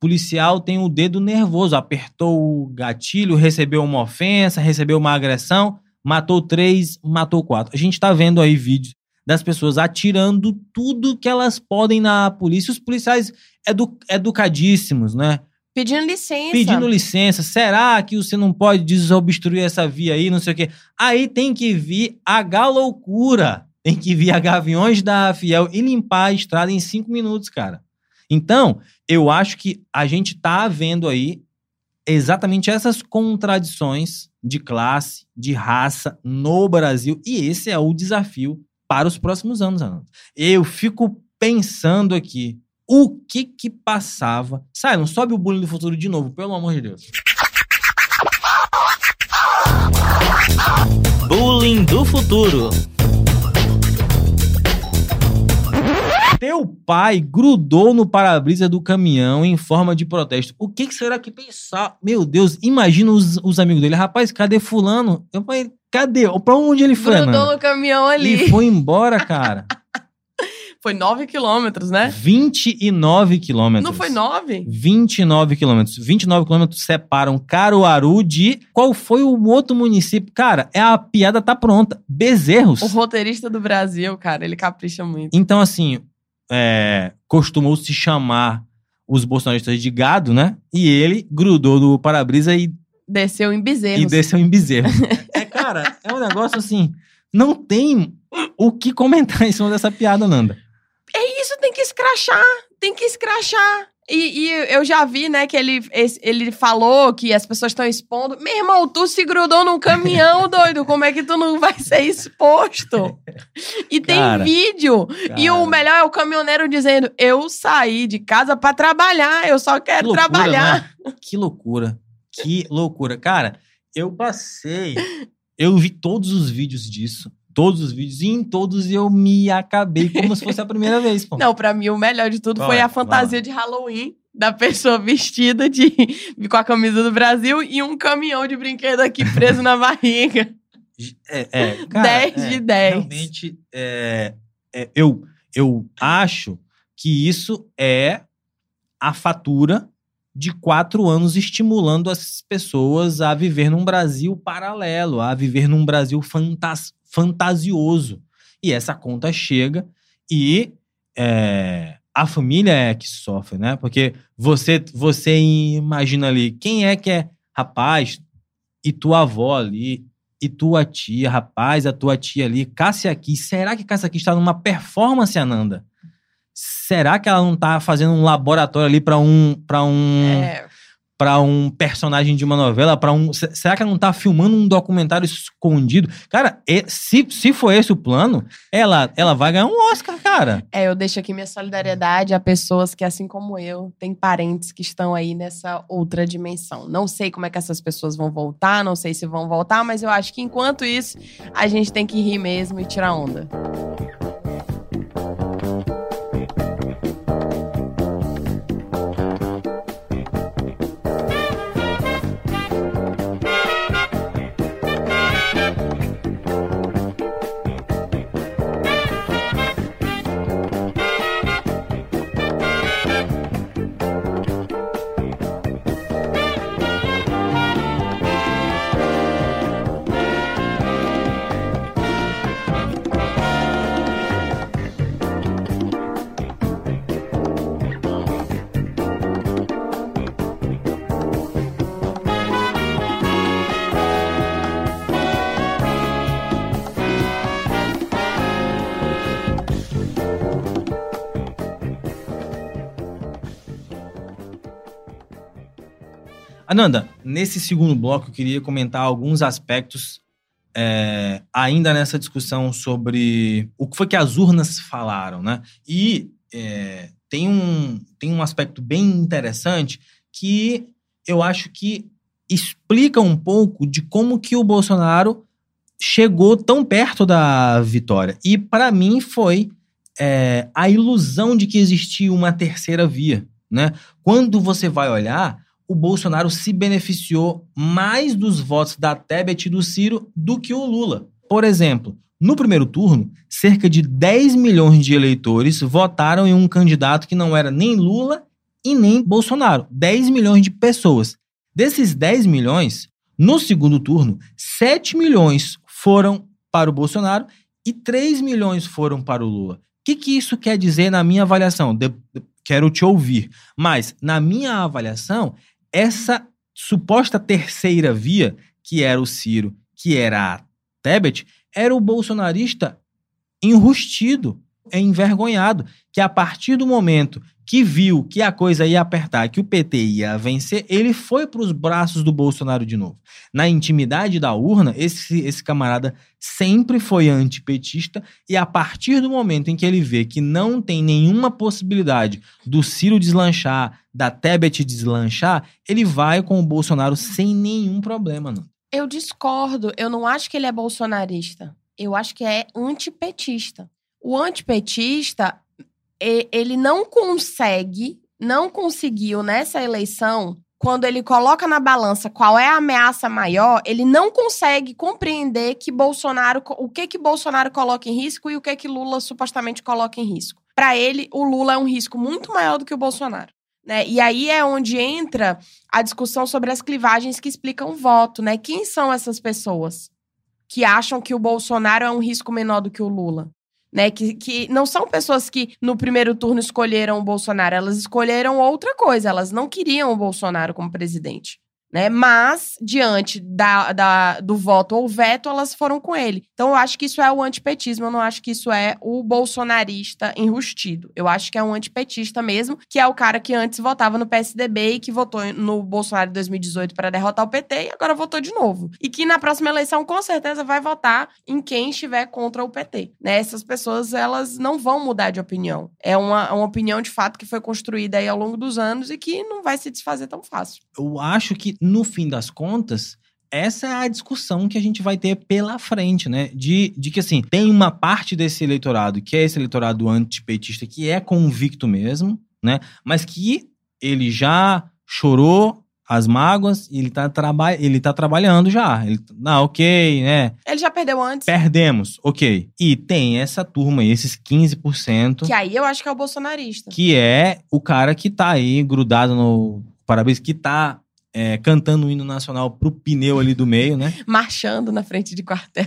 policial tem o dedo nervoso, apertou o gatilho, recebeu uma ofensa, recebeu uma agressão, matou três, matou quatro. A gente está vendo aí vídeos das pessoas atirando tudo que elas podem na polícia. Os policiais edu educadíssimos, né? Pedindo licença. Pedindo licença. Será que você não pode desobstruir essa via aí, não sei o quê? Aí tem que vir a galoucura. Tem que vir a Gaviões da Fiel e limpar a estrada em cinco minutos, cara. Então, eu acho que a gente está vendo aí exatamente essas contradições de classe, de raça no Brasil, e esse é o desafio para os próximos anos, Ana. Eu fico pensando aqui, o que que passava... Sai, não sobe o bullying do futuro de novo, pelo amor de Deus. Bullying do futuro. Teu pai grudou no para-brisa do caminhão em forma de protesto. O que, que será que pensar? Meu Deus, imagina os, os amigos dele. Rapaz, cadê fulano? Eu falei, cadê? Pra onde ele foi, Grudou no caminhão ali. E foi embora, cara. Foi 9 quilômetros, né? 29 quilômetros. Não foi 9? 29 quilômetros. 29 quilômetros separam Caruaru de. Qual foi o outro município? Cara, é a piada tá pronta. Bezerros. O roteirista do Brasil, cara, ele capricha muito. Então, assim, é, costumou se chamar os bolsonaristas de gado, né? E ele grudou no para-brisa e. Desceu em bezerros. E desceu em bezerros. é, cara, é um negócio assim. Não tem o que comentar em cima dessa piada, Nanda. É isso, tem que escrachar. Tem que escrachar. E, e, eu já vi, né, que ele, ele falou que as pessoas estão expondo. Meu irmão, tu se grudou num caminhão, doido. Como é que tu não vai ser exposto? E tem cara, vídeo. Cara. E o melhor é o caminhoneiro dizendo: Eu saí de casa para trabalhar, eu só quero que loucura, trabalhar. Né? Que loucura. Que loucura. Cara, eu passei. Eu vi todos os vídeos disso todos os vídeos e em todos eu me acabei como se fosse a primeira vez, pô. Não, pra mim o melhor de tudo foi a fantasia de Halloween da pessoa vestida de com a camisa do Brasil e um caminhão de brinquedo aqui preso na barriga. É, é, cara, 10 é, de 10. Realmente, é, é, eu, eu acho que isso é a fatura de quatro anos estimulando as pessoas a viver num Brasil paralelo, a viver num Brasil fantas fantasioso. E essa conta chega e é, a família é que sofre, né? Porque você, você imagina ali, quem é que é rapaz e tua avó ali, e tua tia, rapaz, a tua tia ali, Cássia aqui. Será que Cássia aqui está numa performance, Ananda? Será que ela não está fazendo um laboratório ali para um, pra um é para um personagem de uma novela, para um. Será que ela não tá filmando um documentário escondido? Cara, se, se for esse o plano, ela, ela vai ganhar um Oscar, cara. É, eu deixo aqui minha solidariedade a pessoas que, assim como eu, têm parentes que estão aí nessa outra dimensão. Não sei como é que essas pessoas vão voltar, não sei se vão voltar, mas eu acho que enquanto isso, a gente tem que rir mesmo e tirar onda. Ananda, nesse segundo bloco eu queria comentar alguns aspectos é, ainda nessa discussão sobre o que foi que as urnas falaram, né? E é, tem, um, tem um aspecto bem interessante que eu acho que explica um pouco de como que o Bolsonaro chegou tão perto da vitória. E para mim foi é, a ilusão de que existia uma terceira via. Né? Quando você vai olhar, o Bolsonaro se beneficiou mais dos votos da Tebet e do Ciro do que o Lula. Por exemplo, no primeiro turno, cerca de 10 milhões de eleitores votaram em um candidato que não era nem Lula e nem Bolsonaro. 10 milhões de pessoas. Desses 10 milhões, no segundo turno, 7 milhões foram para o Bolsonaro e 3 milhões foram para o Lula. O que, que isso quer dizer na minha avaliação? De, de, quero te ouvir. Mas, na minha avaliação, essa suposta terceira via, que era o Ciro, que era a Tebet, era o bolsonarista enrustido, envergonhado, que a partir do momento que viu que a coisa ia apertar, que o PT ia vencer, ele foi para os braços do Bolsonaro de novo. Na intimidade da urna, esse, esse camarada sempre foi antipetista e a partir do momento em que ele vê que não tem nenhuma possibilidade do Ciro deslanchar, da Tebet deslanchar, ele vai com o Bolsonaro sem nenhum problema. Não. Eu discordo. Eu não acho que ele é bolsonarista. Eu acho que é antipetista. O antipetista ele não consegue, não conseguiu nessa eleição, quando ele coloca na balança qual é a ameaça maior, ele não consegue compreender que Bolsonaro, o que que Bolsonaro coloca em risco e o que que Lula supostamente coloca em risco. Para ele, o Lula é um risco muito maior do que o Bolsonaro. Né? E aí é onde entra a discussão sobre as clivagens que explicam o voto, né? Quem são essas pessoas que acham que o Bolsonaro é um risco menor do que o Lula? Né? Que, que não são pessoas que no primeiro turno escolheram o Bolsonaro, elas escolheram outra coisa, elas não queriam o Bolsonaro como presidente né? Mas, diante da, da, do voto ou veto, elas foram com ele. Então, eu acho que isso é o antipetismo, eu não acho que isso é o bolsonarista enrustido. Eu acho que é um antipetista mesmo, que é o cara que antes votava no PSDB e que votou no Bolsonaro em 2018 para derrotar o PT e agora votou de novo. E que na próxima eleição, com certeza, vai votar em quem estiver contra o PT. Né? Essas pessoas, elas não vão mudar de opinião. É uma, uma opinião, de fato, que foi construída aí ao longo dos anos e que não vai se desfazer tão fácil. Eu acho que no fim das contas, essa é a discussão que a gente vai ter pela frente, né? De, de que, assim, tem uma parte desse eleitorado, que é esse eleitorado antipetista, que é convicto mesmo, né? Mas que ele já chorou as mágoas e ele tá, traba ele tá trabalhando já. Ele, ah, ok, né? Ele já perdeu antes. Perdemos, ok. E tem essa turma aí, esses 15%. Que aí eu acho que é o bolsonarista. Que é o cara que tá aí grudado no parabéns, que tá é, cantando o hino nacional pro pneu ali do meio, né? Marchando na frente de quartel.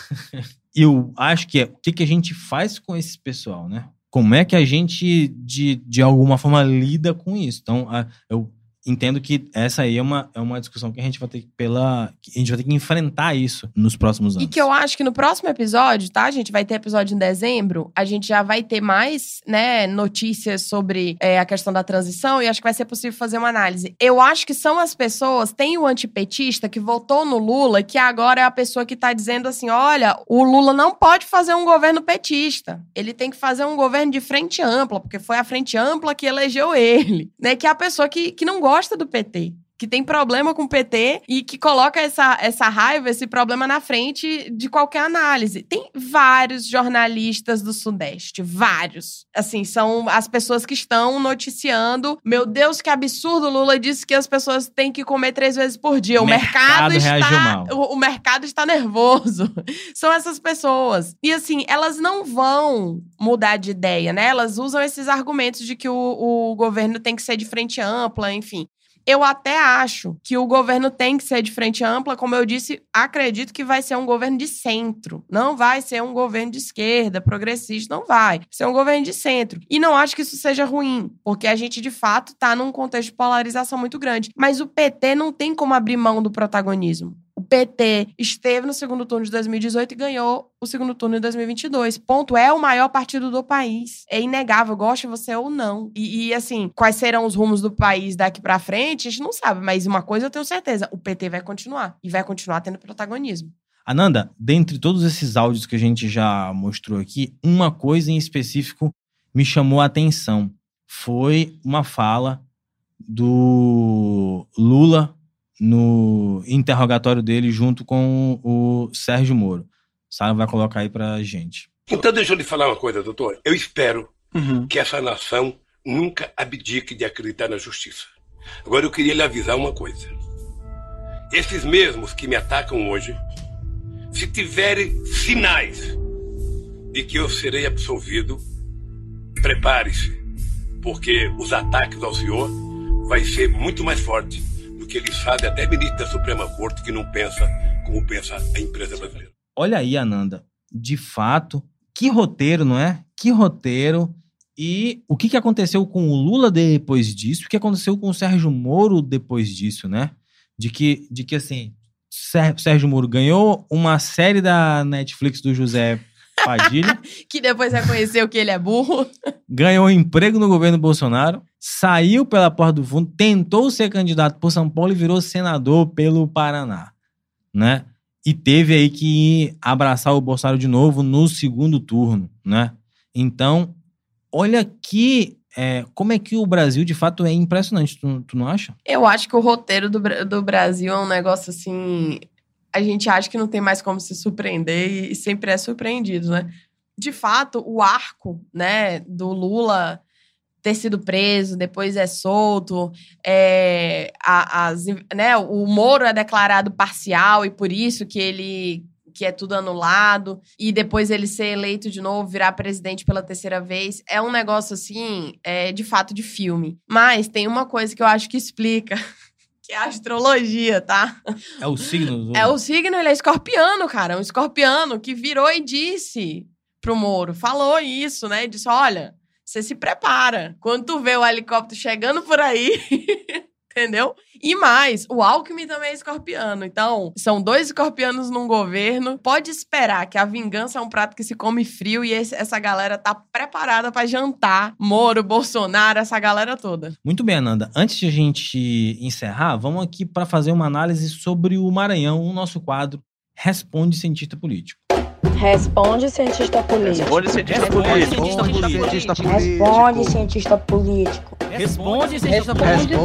eu acho que é o que, que a gente faz com esse pessoal, né? Como é que a gente, de, de alguma forma, lida com isso? Então, a, eu entendo que essa aí é uma, é uma discussão que a gente vai ter que pela a gente vai ter que enfrentar isso nos próximos anos. E que eu acho que no próximo episódio, tá? A gente vai ter episódio em dezembro, a gente já vai ter mais, né, notícias sobre é, a questão da transição e acho que vai ser possível fazer uma análise. Eu acho que são as pessoas, tem o antipetista que votou no Lula, que agora é a pessoa que tá dizendo assim, olha, o Lula não pode fazer um governo petista. Ele tem que fazer um governo de frente ampla, porque foi a frente ampla que elegeu ele, né? Que é a pessoa que, que não gosta gosta do PT que tem problema com o PT e que coloca essa, essa raiva, esse problema na frente de qualquer análise. Tem vários jornalistas do Sudeste, vários. Assim, são as pessoas que estão noticiando. Meu Deus, que absurdo! Lula disse que as pessoas têm que comer três vezes por dia. O, mercado, mercado está. O, o mercado está nervoso. são essas pessoas. E assim, elas não vão mudar de ideia, né? Elas usam esses argumentos de que o, o governo tem que ser de frente ampla, enfim. Eu até acho que o governo tem que ser de frente ampla, como eu disse, acredito que vai ser um governo de centro. Não vai ser um governo de esquerda, progressista, não vai. Vai ser um governo de centro. E não acho que isso seja ruim, porque a gente de fato está num contexto de polarização muito grande. Mas o PT não tem como abrir mão do protagonismo. PT esteve no segundo turno de 2018 e ganhou o segundo turno de 2022. Ponto. É o maior partido do país. É inegável, goste você ou não. E, e assim, quais serão os rumos do país daqui para frente, a gente não sabe. Mas uma coisa eu tenho certeza: o PT vai continuar. E vai continuar tendo protagonismo. Ananda, dentre todos esses áudios que a gente já mostrou aqui, uma coisa em específico me chamou a atenção. Foi uma fala do Lula no interrogatório dele junto com o Sérgio Moro. Sara vai colocar aí pra gente. Então deixa eu lhe falar uma coisa, doutor. Eu espero uhum. que essa nação nunca abdique de acreditar na justiça. Agora eu queria lhe avisar uma coisa. Esses mesmos que me atacam hoje se tiverem sinais de que eu serei absolvido, prepare-se, porque os ataques ao senhor vai ser muito mais forte que ele sabe até ministro da Suprema Corte que não pensa como pensa a empresa brasileira. Olha aí, Ananda, de fato, que roteiro, não é? Que roteiro. E o que, que aconteceu com o Lula depois disso? O que aconteceu com o Sérgio Moro depois disso, né? De que, de que assim, Sérgio Moro ganhou uma série da Netflix do José Padilha. que depois reconheceu que ele é burro. Ganhou emprego no governo Bolsonaro, saiu pela porta do fundo, tentou ser candidato por São Paulo e virou senador pelo Paraná, né? E teve aí que abraçar o Bolsonaro de novo no segundo turno, né? Então, olha que é, como é que o Brasil, de fato, é impressionante, tu, tu não acha? Eu acho que o roteiro do, do Brasil é um negócio assim. A gente acha que não tem mais como se surpreender e sempre é surpreendido, né? De fato, o arco, né, do Lula ter sido preso, depois é solto, é, a, as, né, o Moro é declarado parcial e por isso que ele que é tudo anulado, e depois ele ser eleito de novo, virar presidente pela terceira vez, é um negócio assim, é, de fato, de filme. Mas tem uma coisa que eu acho que explica. Que é a astrologia, tá? É o signo do... É o signo, ele é escorpiano, cara. Um escorpiano que virou e disse pro Moro, falou isso, né? Disse: olha, você se prepara. Quando tu vê o helicóptero chegando por aí, entendeu? E mais, o Alckmin também é escorpiano. Então, são dois escorpianos num governo. Pode esperar que a vingança é um prato que se come frio e esse, essa galera tá preparada para jantar. Moro, Bolsonaro, essa galera toda. Muito bem, Ananda. Antes de a gente encerrar, vamos aqui para fazer uma análise sobre o Maranhão, o nosso quadro Responde Cientista Político. Responde, cientista político. Responde, cientista político. Responde, cientista político. Responde, cientista político.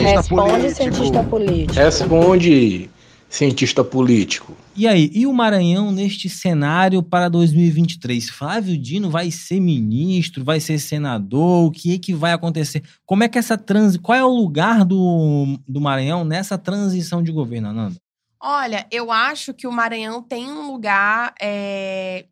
Responde, cientista político. Responde, cientista político. E aí, e o Maranhão neste cenário para 2023? Flávio Dino vai ser ministro, vai ser senador? O que é que vai acontecer? Como é que essa transi... Qual é o lugar do, do Maranhão nessa transição de governo, Ananda? Olha, eu acho que o Maranhão tem um lugar é,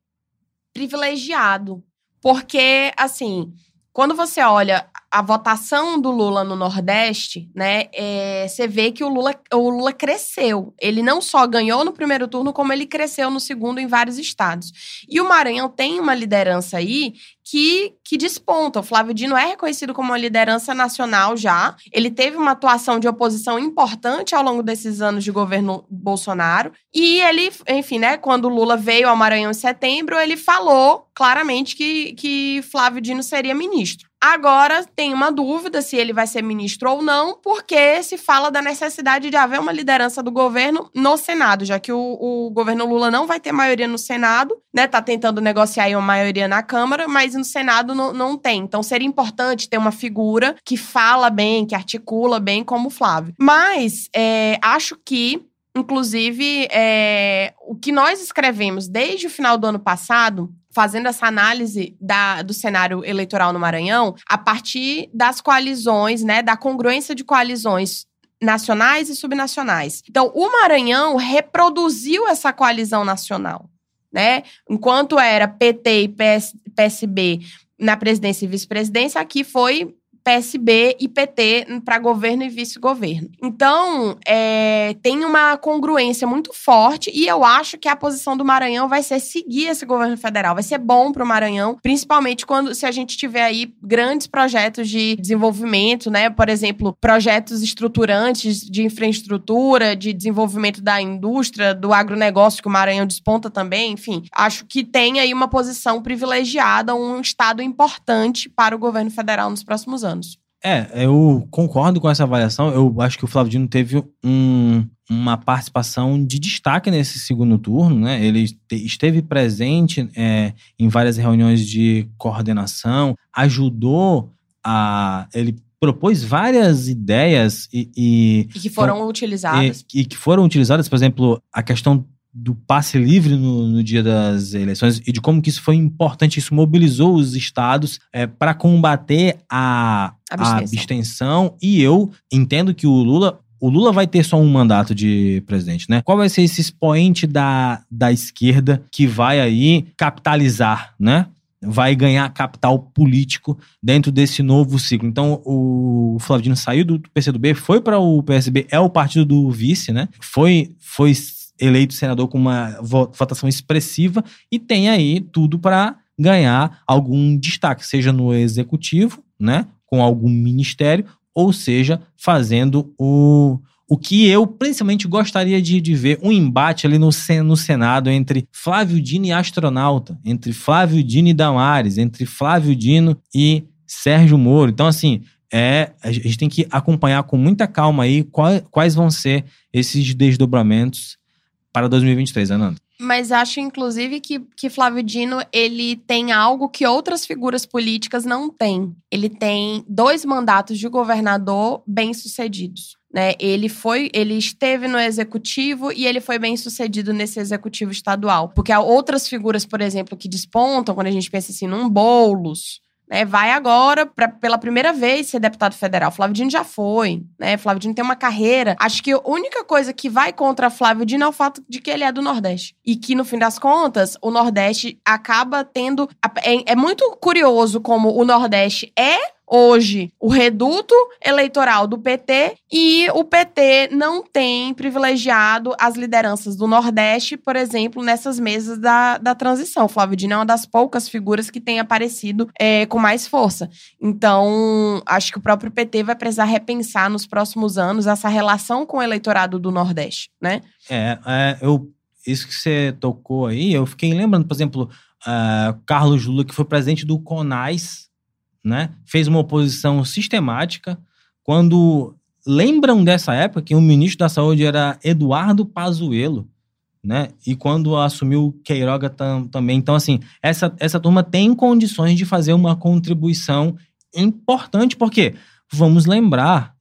privilegiado. Porque, assim, quando você olha a votação do Lula no Nordeste, né, é, você vê que o Lula, o Lula cresceu. Ele não só ganhou no primeiro turno, como ele cresceu no segundo em vários estados. E o Maranhão tem uma liderança aí que, que desponta. O Flávio Dino é reconhecido como uma liderança nacional já. Ele teve uma atuação de oposição importante ao longo desses anos de governo Bolsonaro. E ele, enfim, né, quando Lula veio ao Maranhão em setembro, ele falou claramente que, que Flávio Dino seria ministro. Agora tem uma dúvida se ele vai ser ministro ou não, porque se fala da necessidade de haver uma liderança do governo no Senado, já que o, o governo Lula não vai ter maioria no Senado, né? Tá tentando negociar uma maioria na Câmara, mas no Senado não, não tem. Então seria importante ter uma figura que fala bem, que articula bem, como o Flávio. Mas é, acho que Inclusive, é, o que nós escrevemos desde o final do ano passado fazendo essa análise da, do cenário eleitoral no Maranhão a partir das coalizões, né, da congruência de coalizões nacionais e subnacionais. Então, o Maranhão reproduziu essa coalizão nacional, né? Enquanto era PT e PS, PSB na presidência e vice-presidência, aqui foi PSB e PT para governo e vice-governo. Então, é, tem uma congruência muito forte e eu acho que a posição do Maranhão vai ser seguir esse governo federal. Vai ser bom para o Maranhão, principalmente quando se a gente tiver aí grandes projetos de desenvolvimento, né? Por exemplo, projetos estruturantes de infraestrutura, de desenvolvimento da indústria, do agronegócio que o Maranhão desponta também. Enfim, acho que tem aí uma posição privilegiada, um estado importante para o governo federal nos próximos anos. É, eu concordo com essa avaliação. Eu acho que o Flávio Dino teve um, uma participação de destaque nesse segundo turno, né? Ele esteve presente é, em várias reuniões de coordenação, ajudou a. Ele propôs várias ideias e. E, e que foram então, utilizadas. E, e, que foram utilizadas, por exemplo, a questão do passe livre no, no, dia das eleições e de como que isso foi importante, isso mobilizou os estados é, para combater a abstenção. a abstenção. E eu entendo que o Lula o Lula vai ter só um mandato de presidente, né? Qual vai ser esse expoente da, da esquerda que vai aí capitalizar, né? Vai ganhar capital político dentro desse novo ciclo. Então, o Flavino saiu do PCdoB, foi para o PSB, é o partido do vice, né? Foi, foi eleito senador com uma votação expressiva e tem aí tudo para ganhar algum destaque, seja no executivo, né, com algum ministério, ou seja, fazendo o, o que eu principalmente gostaria de, de ver, um embate ali no, no Senado entre Flávio Dino e astronauta, entre Flávio Dino e Damares, entre Flávio Dino e Sérgio Moro. Então, assim, é, a gente tem que acompanhar com muita calma aí quais, quais vão ser esses desdobramentos para 2023, Ananda. Mas acho, inclusive, que, que Flávio Dino ele tem algo que outras figuras políticas não têm. Ele tem dois mandatos de governador bem-sucedidos. Né? Ele foi, ele esteve no executivo e ele foi bem sucedido nesse executivo estadual. Porque há outras figuras, por exemplo, que despontam quando a gente pensa assim num Boulos, né, vai agora, pra, pela primeira vez, ser deputado federal. Flávio Dino já foi, né? Flávio Dino tem uma carreira. Acho que a única coisa que vai contra Flávio Dino é o fato de que ele é do Nordeste. E que, no fim das contas, o Nordeste acaba tendo. É, é muito curioso como o Nordeste é hoje o reduto eleitoral do PT e o PT não tem privilegiado as lideranças do Nordeste, por exemplo, nessas mesas da, da transição. Flávio Dino é uma das poucas figuras que tem aparecido é, com mais força. Então, acho que o próprio PT vai precisar repensar nos próximos anos essa relação com o eleitorado do Nordeste, né? É, é eu, isso que você tocou aí, eu fiquei lembrando, por exemplo, uh, Carlos Lula, que foi presidente do CONAS, né? Fez uma oposição sistemática. Quando lembram dessa época que o ministro da Saúde era Eduardo Pazuello, né? E quando assumiu Queiroga tam, também. Então, assim, essa, essa turma tem condições de fazer uma contribuição importante, porque, vamos lembrar,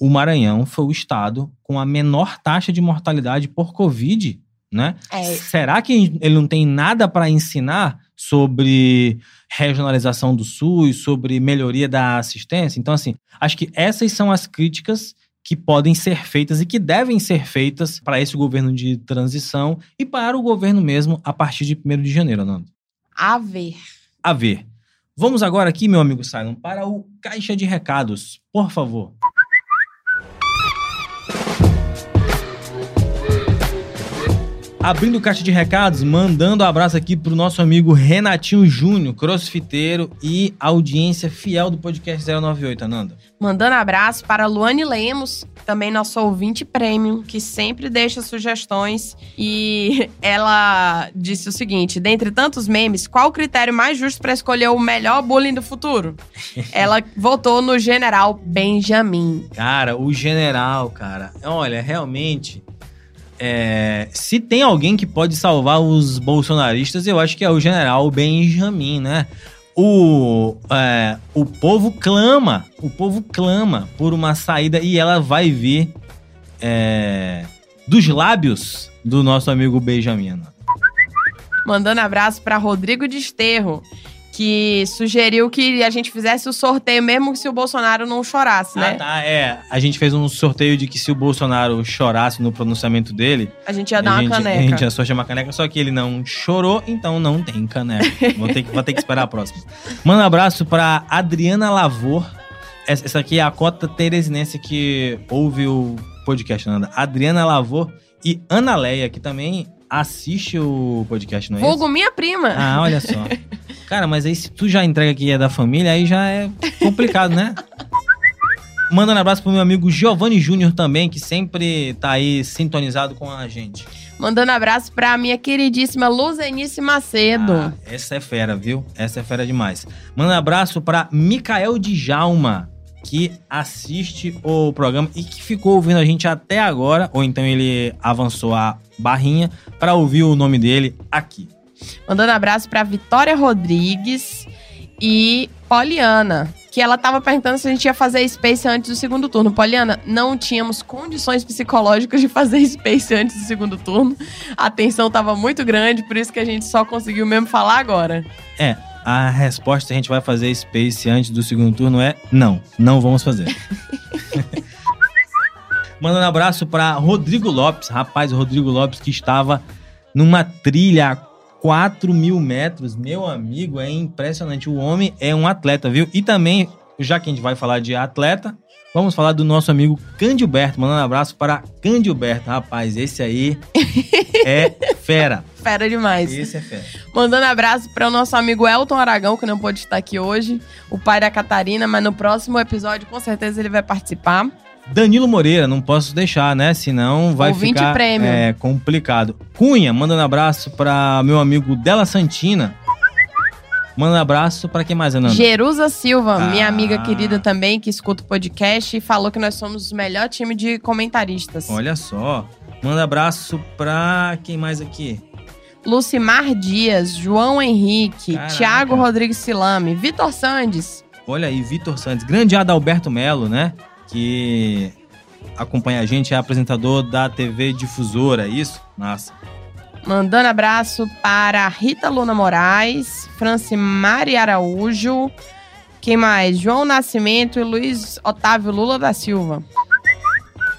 o Maranhão foi o estado com a menor taxa de mortalidade por Covid, né? É. Será que ele não tem nada para ensinar sobre regionalização do SUS, sobre melhoria da assistência. Então, assim, acho que essas são as críticas que podem ser feitas e que devem ser feitas para esse governo de transição e para o governo mesmo a partir de 1 de janeiro, Nando. A ver. A ver. Vamos agora aqui, meu amigo Simon, para o Caixa de Recados. Por favor. Abrindo caixa de recados, mandando um abraço aqui pro nosso amigo Renatinho Júnior, crossfiteiro e audiência fiel do podcast 098, Ananda. Mandando abraço para Luane Lemos, também nosso ouvinte premium, que sempre deixa sugestões. E ela disse o seguinte: dentre tantos memes, qual o critério mais justo para escolher o melhor bullying do futuro? ela votou no general Benjamin. Cara, o general, cara. Olha, realmente é, se tem alguém que pode salvar os bolsonaristas, eu acho que é o general Benjamin, né? O, é, o povo clama, o povo clama por uma saída e ela vai vir é, dos lábios do nosso amigo Benjamin. Mandando abraço para Rodrigo Desterro que sugeriu que a gente fizesse o sorteio mesmo se o Bolsonaro não chorasse, né? Ah, tá, é. A gente fez um sorteio de que se o Bolsonaro chorasse no pronunciamento dele... A gente ia dar uma gente, caneca. A gente ia sortear uma caneca, só que ele não chorou, então não tem caneca. vou, ter que, vou ter que esperar a próxima. Manda um abraço pra Adriana Lavor, Essa, essa aqui é a cota teresinense que ouve o podcast, Nanda. Adriana Lavor e Ana Leia, que também assiste o podcast, não é Vulgo minha prima. Ah, olha só. Cara, mas aí se tu já entrega que é da família, aí já é complicado, né? Mandando um abraço pro meu amigo Giovanni Júnior também, que sempre tá aí sintonizado com a gente. Mandando abraço pra minha queridíssima Luzenice Macedo. Ah, essa é fera, viu? Essa é fera demais. Manda um abraço pra Micael Djalma, que assiste o programa e que ficou ouvindo a gente até agora, ou então ele avançou a barrinha para ouvir o nome dele aqui. Mandando abraço pra Vitória Rodrigues e Poliana, que ela tava perguntando se a gente ia fazer Space antes do segundo turno. Poliana, não tínhamos condições psicológicas de fazer Space antes do segundo turno. A tensão tava muito grande, por isso que a gente só conseguiu mesmo falar agora. É, a resposta se a gente vai fazer Space antes do segundo turno é não, não vamos fazer. Mandando um abraço para Rodrigo Lopes, rapaz, Rodrigo Lopes que estava numa trilha 4 mil metros. Meu amigo, é impressionante. O homem é um atleta, viu? E também, já que a gente vai falar de atleta, vamos falar do nosso amigo Candilberto. Mandando um abraço para Candilberto. Rapaz, esse aí é fera. Fera demais. Esse é fera. Mandando abraço para o nosso amigo Elton Aragão, que não pôde estar aqui hoje, o pai da Catarina, mas no próximo episódio com certeza ele vai participar. Danilo Moreira, não posso deixar, né? Senão vai Ouvinte ficar prêmio. é, complicado. Cunha, mandando abraço para meu amigo Della Santina. Manda abraço para quem mais, Ananda? Jerusa Silva, Ah. minha amiga querida também, que escuta o podcast e falou que nós somos o melhor time de comentaristas. Olha só. Manda abraço pra quem mais aqui? Lucimar Dias, João Henrique, Caraca. Thiago Rodrigues Silame, Vitor Sandes. Olha aí, Vitor Santos. Grande Adalberto Melo, né? Que acompanha a gente, é apresentador da TV Difusora, é isso? Nossa. Mandando abraço para Rita Luna Moraes, Francimari Araújo, quem mais? João Nascimento e Luiz Otávio Lula da Silva.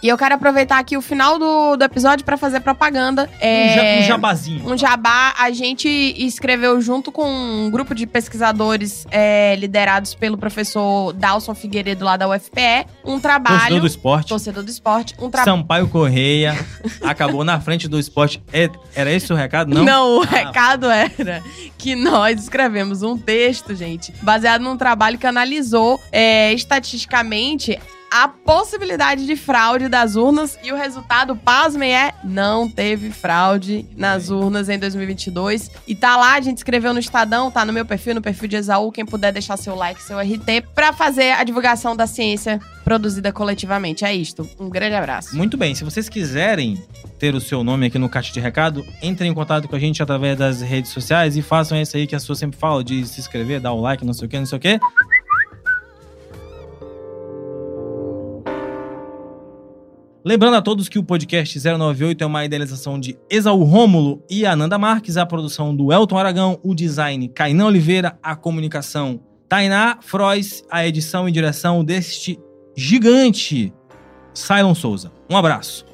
E eu quero aproveitar aqui o final do, do episódio para fazer propaganda. Um, É, ja- um jabazinho. um jabá, a gente escreveu junto com um grupo de pesquisadores é, liderados pelo professor Dalson Figueiredo lá da UFPE, um trabalho. Torcedor do esporte. Torcedor do esporte, um trabalho. Sampaio Correia acabou na frente do esporte. É- Era esse o recado? Não? Não, o Ah, recado era que nós escrevemos um texto, gente, baseado num trabalho que analisou é, estatisticamente a possibilidade de fraude das urnas e o resultado, pasmem, é não teve fraude nas urnas em 2022. E tá lá, a gente escreveu no Estadão, tá no meu perfil, no perfil de Exaú, quem puder deixar seu like, seu RT, pra fazer a divulgação da ciência produzida coletivamente. É isto. Um grande abraço. Muito bem, se vocês quiserem ter o seu nome aqui no caixa de recado, entrem em contato com a gente através das redes sociais e façam isso aí que a sua sempre fala, de se inscrever, dar o like, não sei o que, não sei o que. Lembrando a todos que o podcast 098 é uma idealização de Exaú Rômulo e Ananda Marques, a produção do Elton Aragão, o design Kainan Oliveira, a comunicação Tainá Frois, a edição e direção deste gigante Cylon Souza. Um abraço.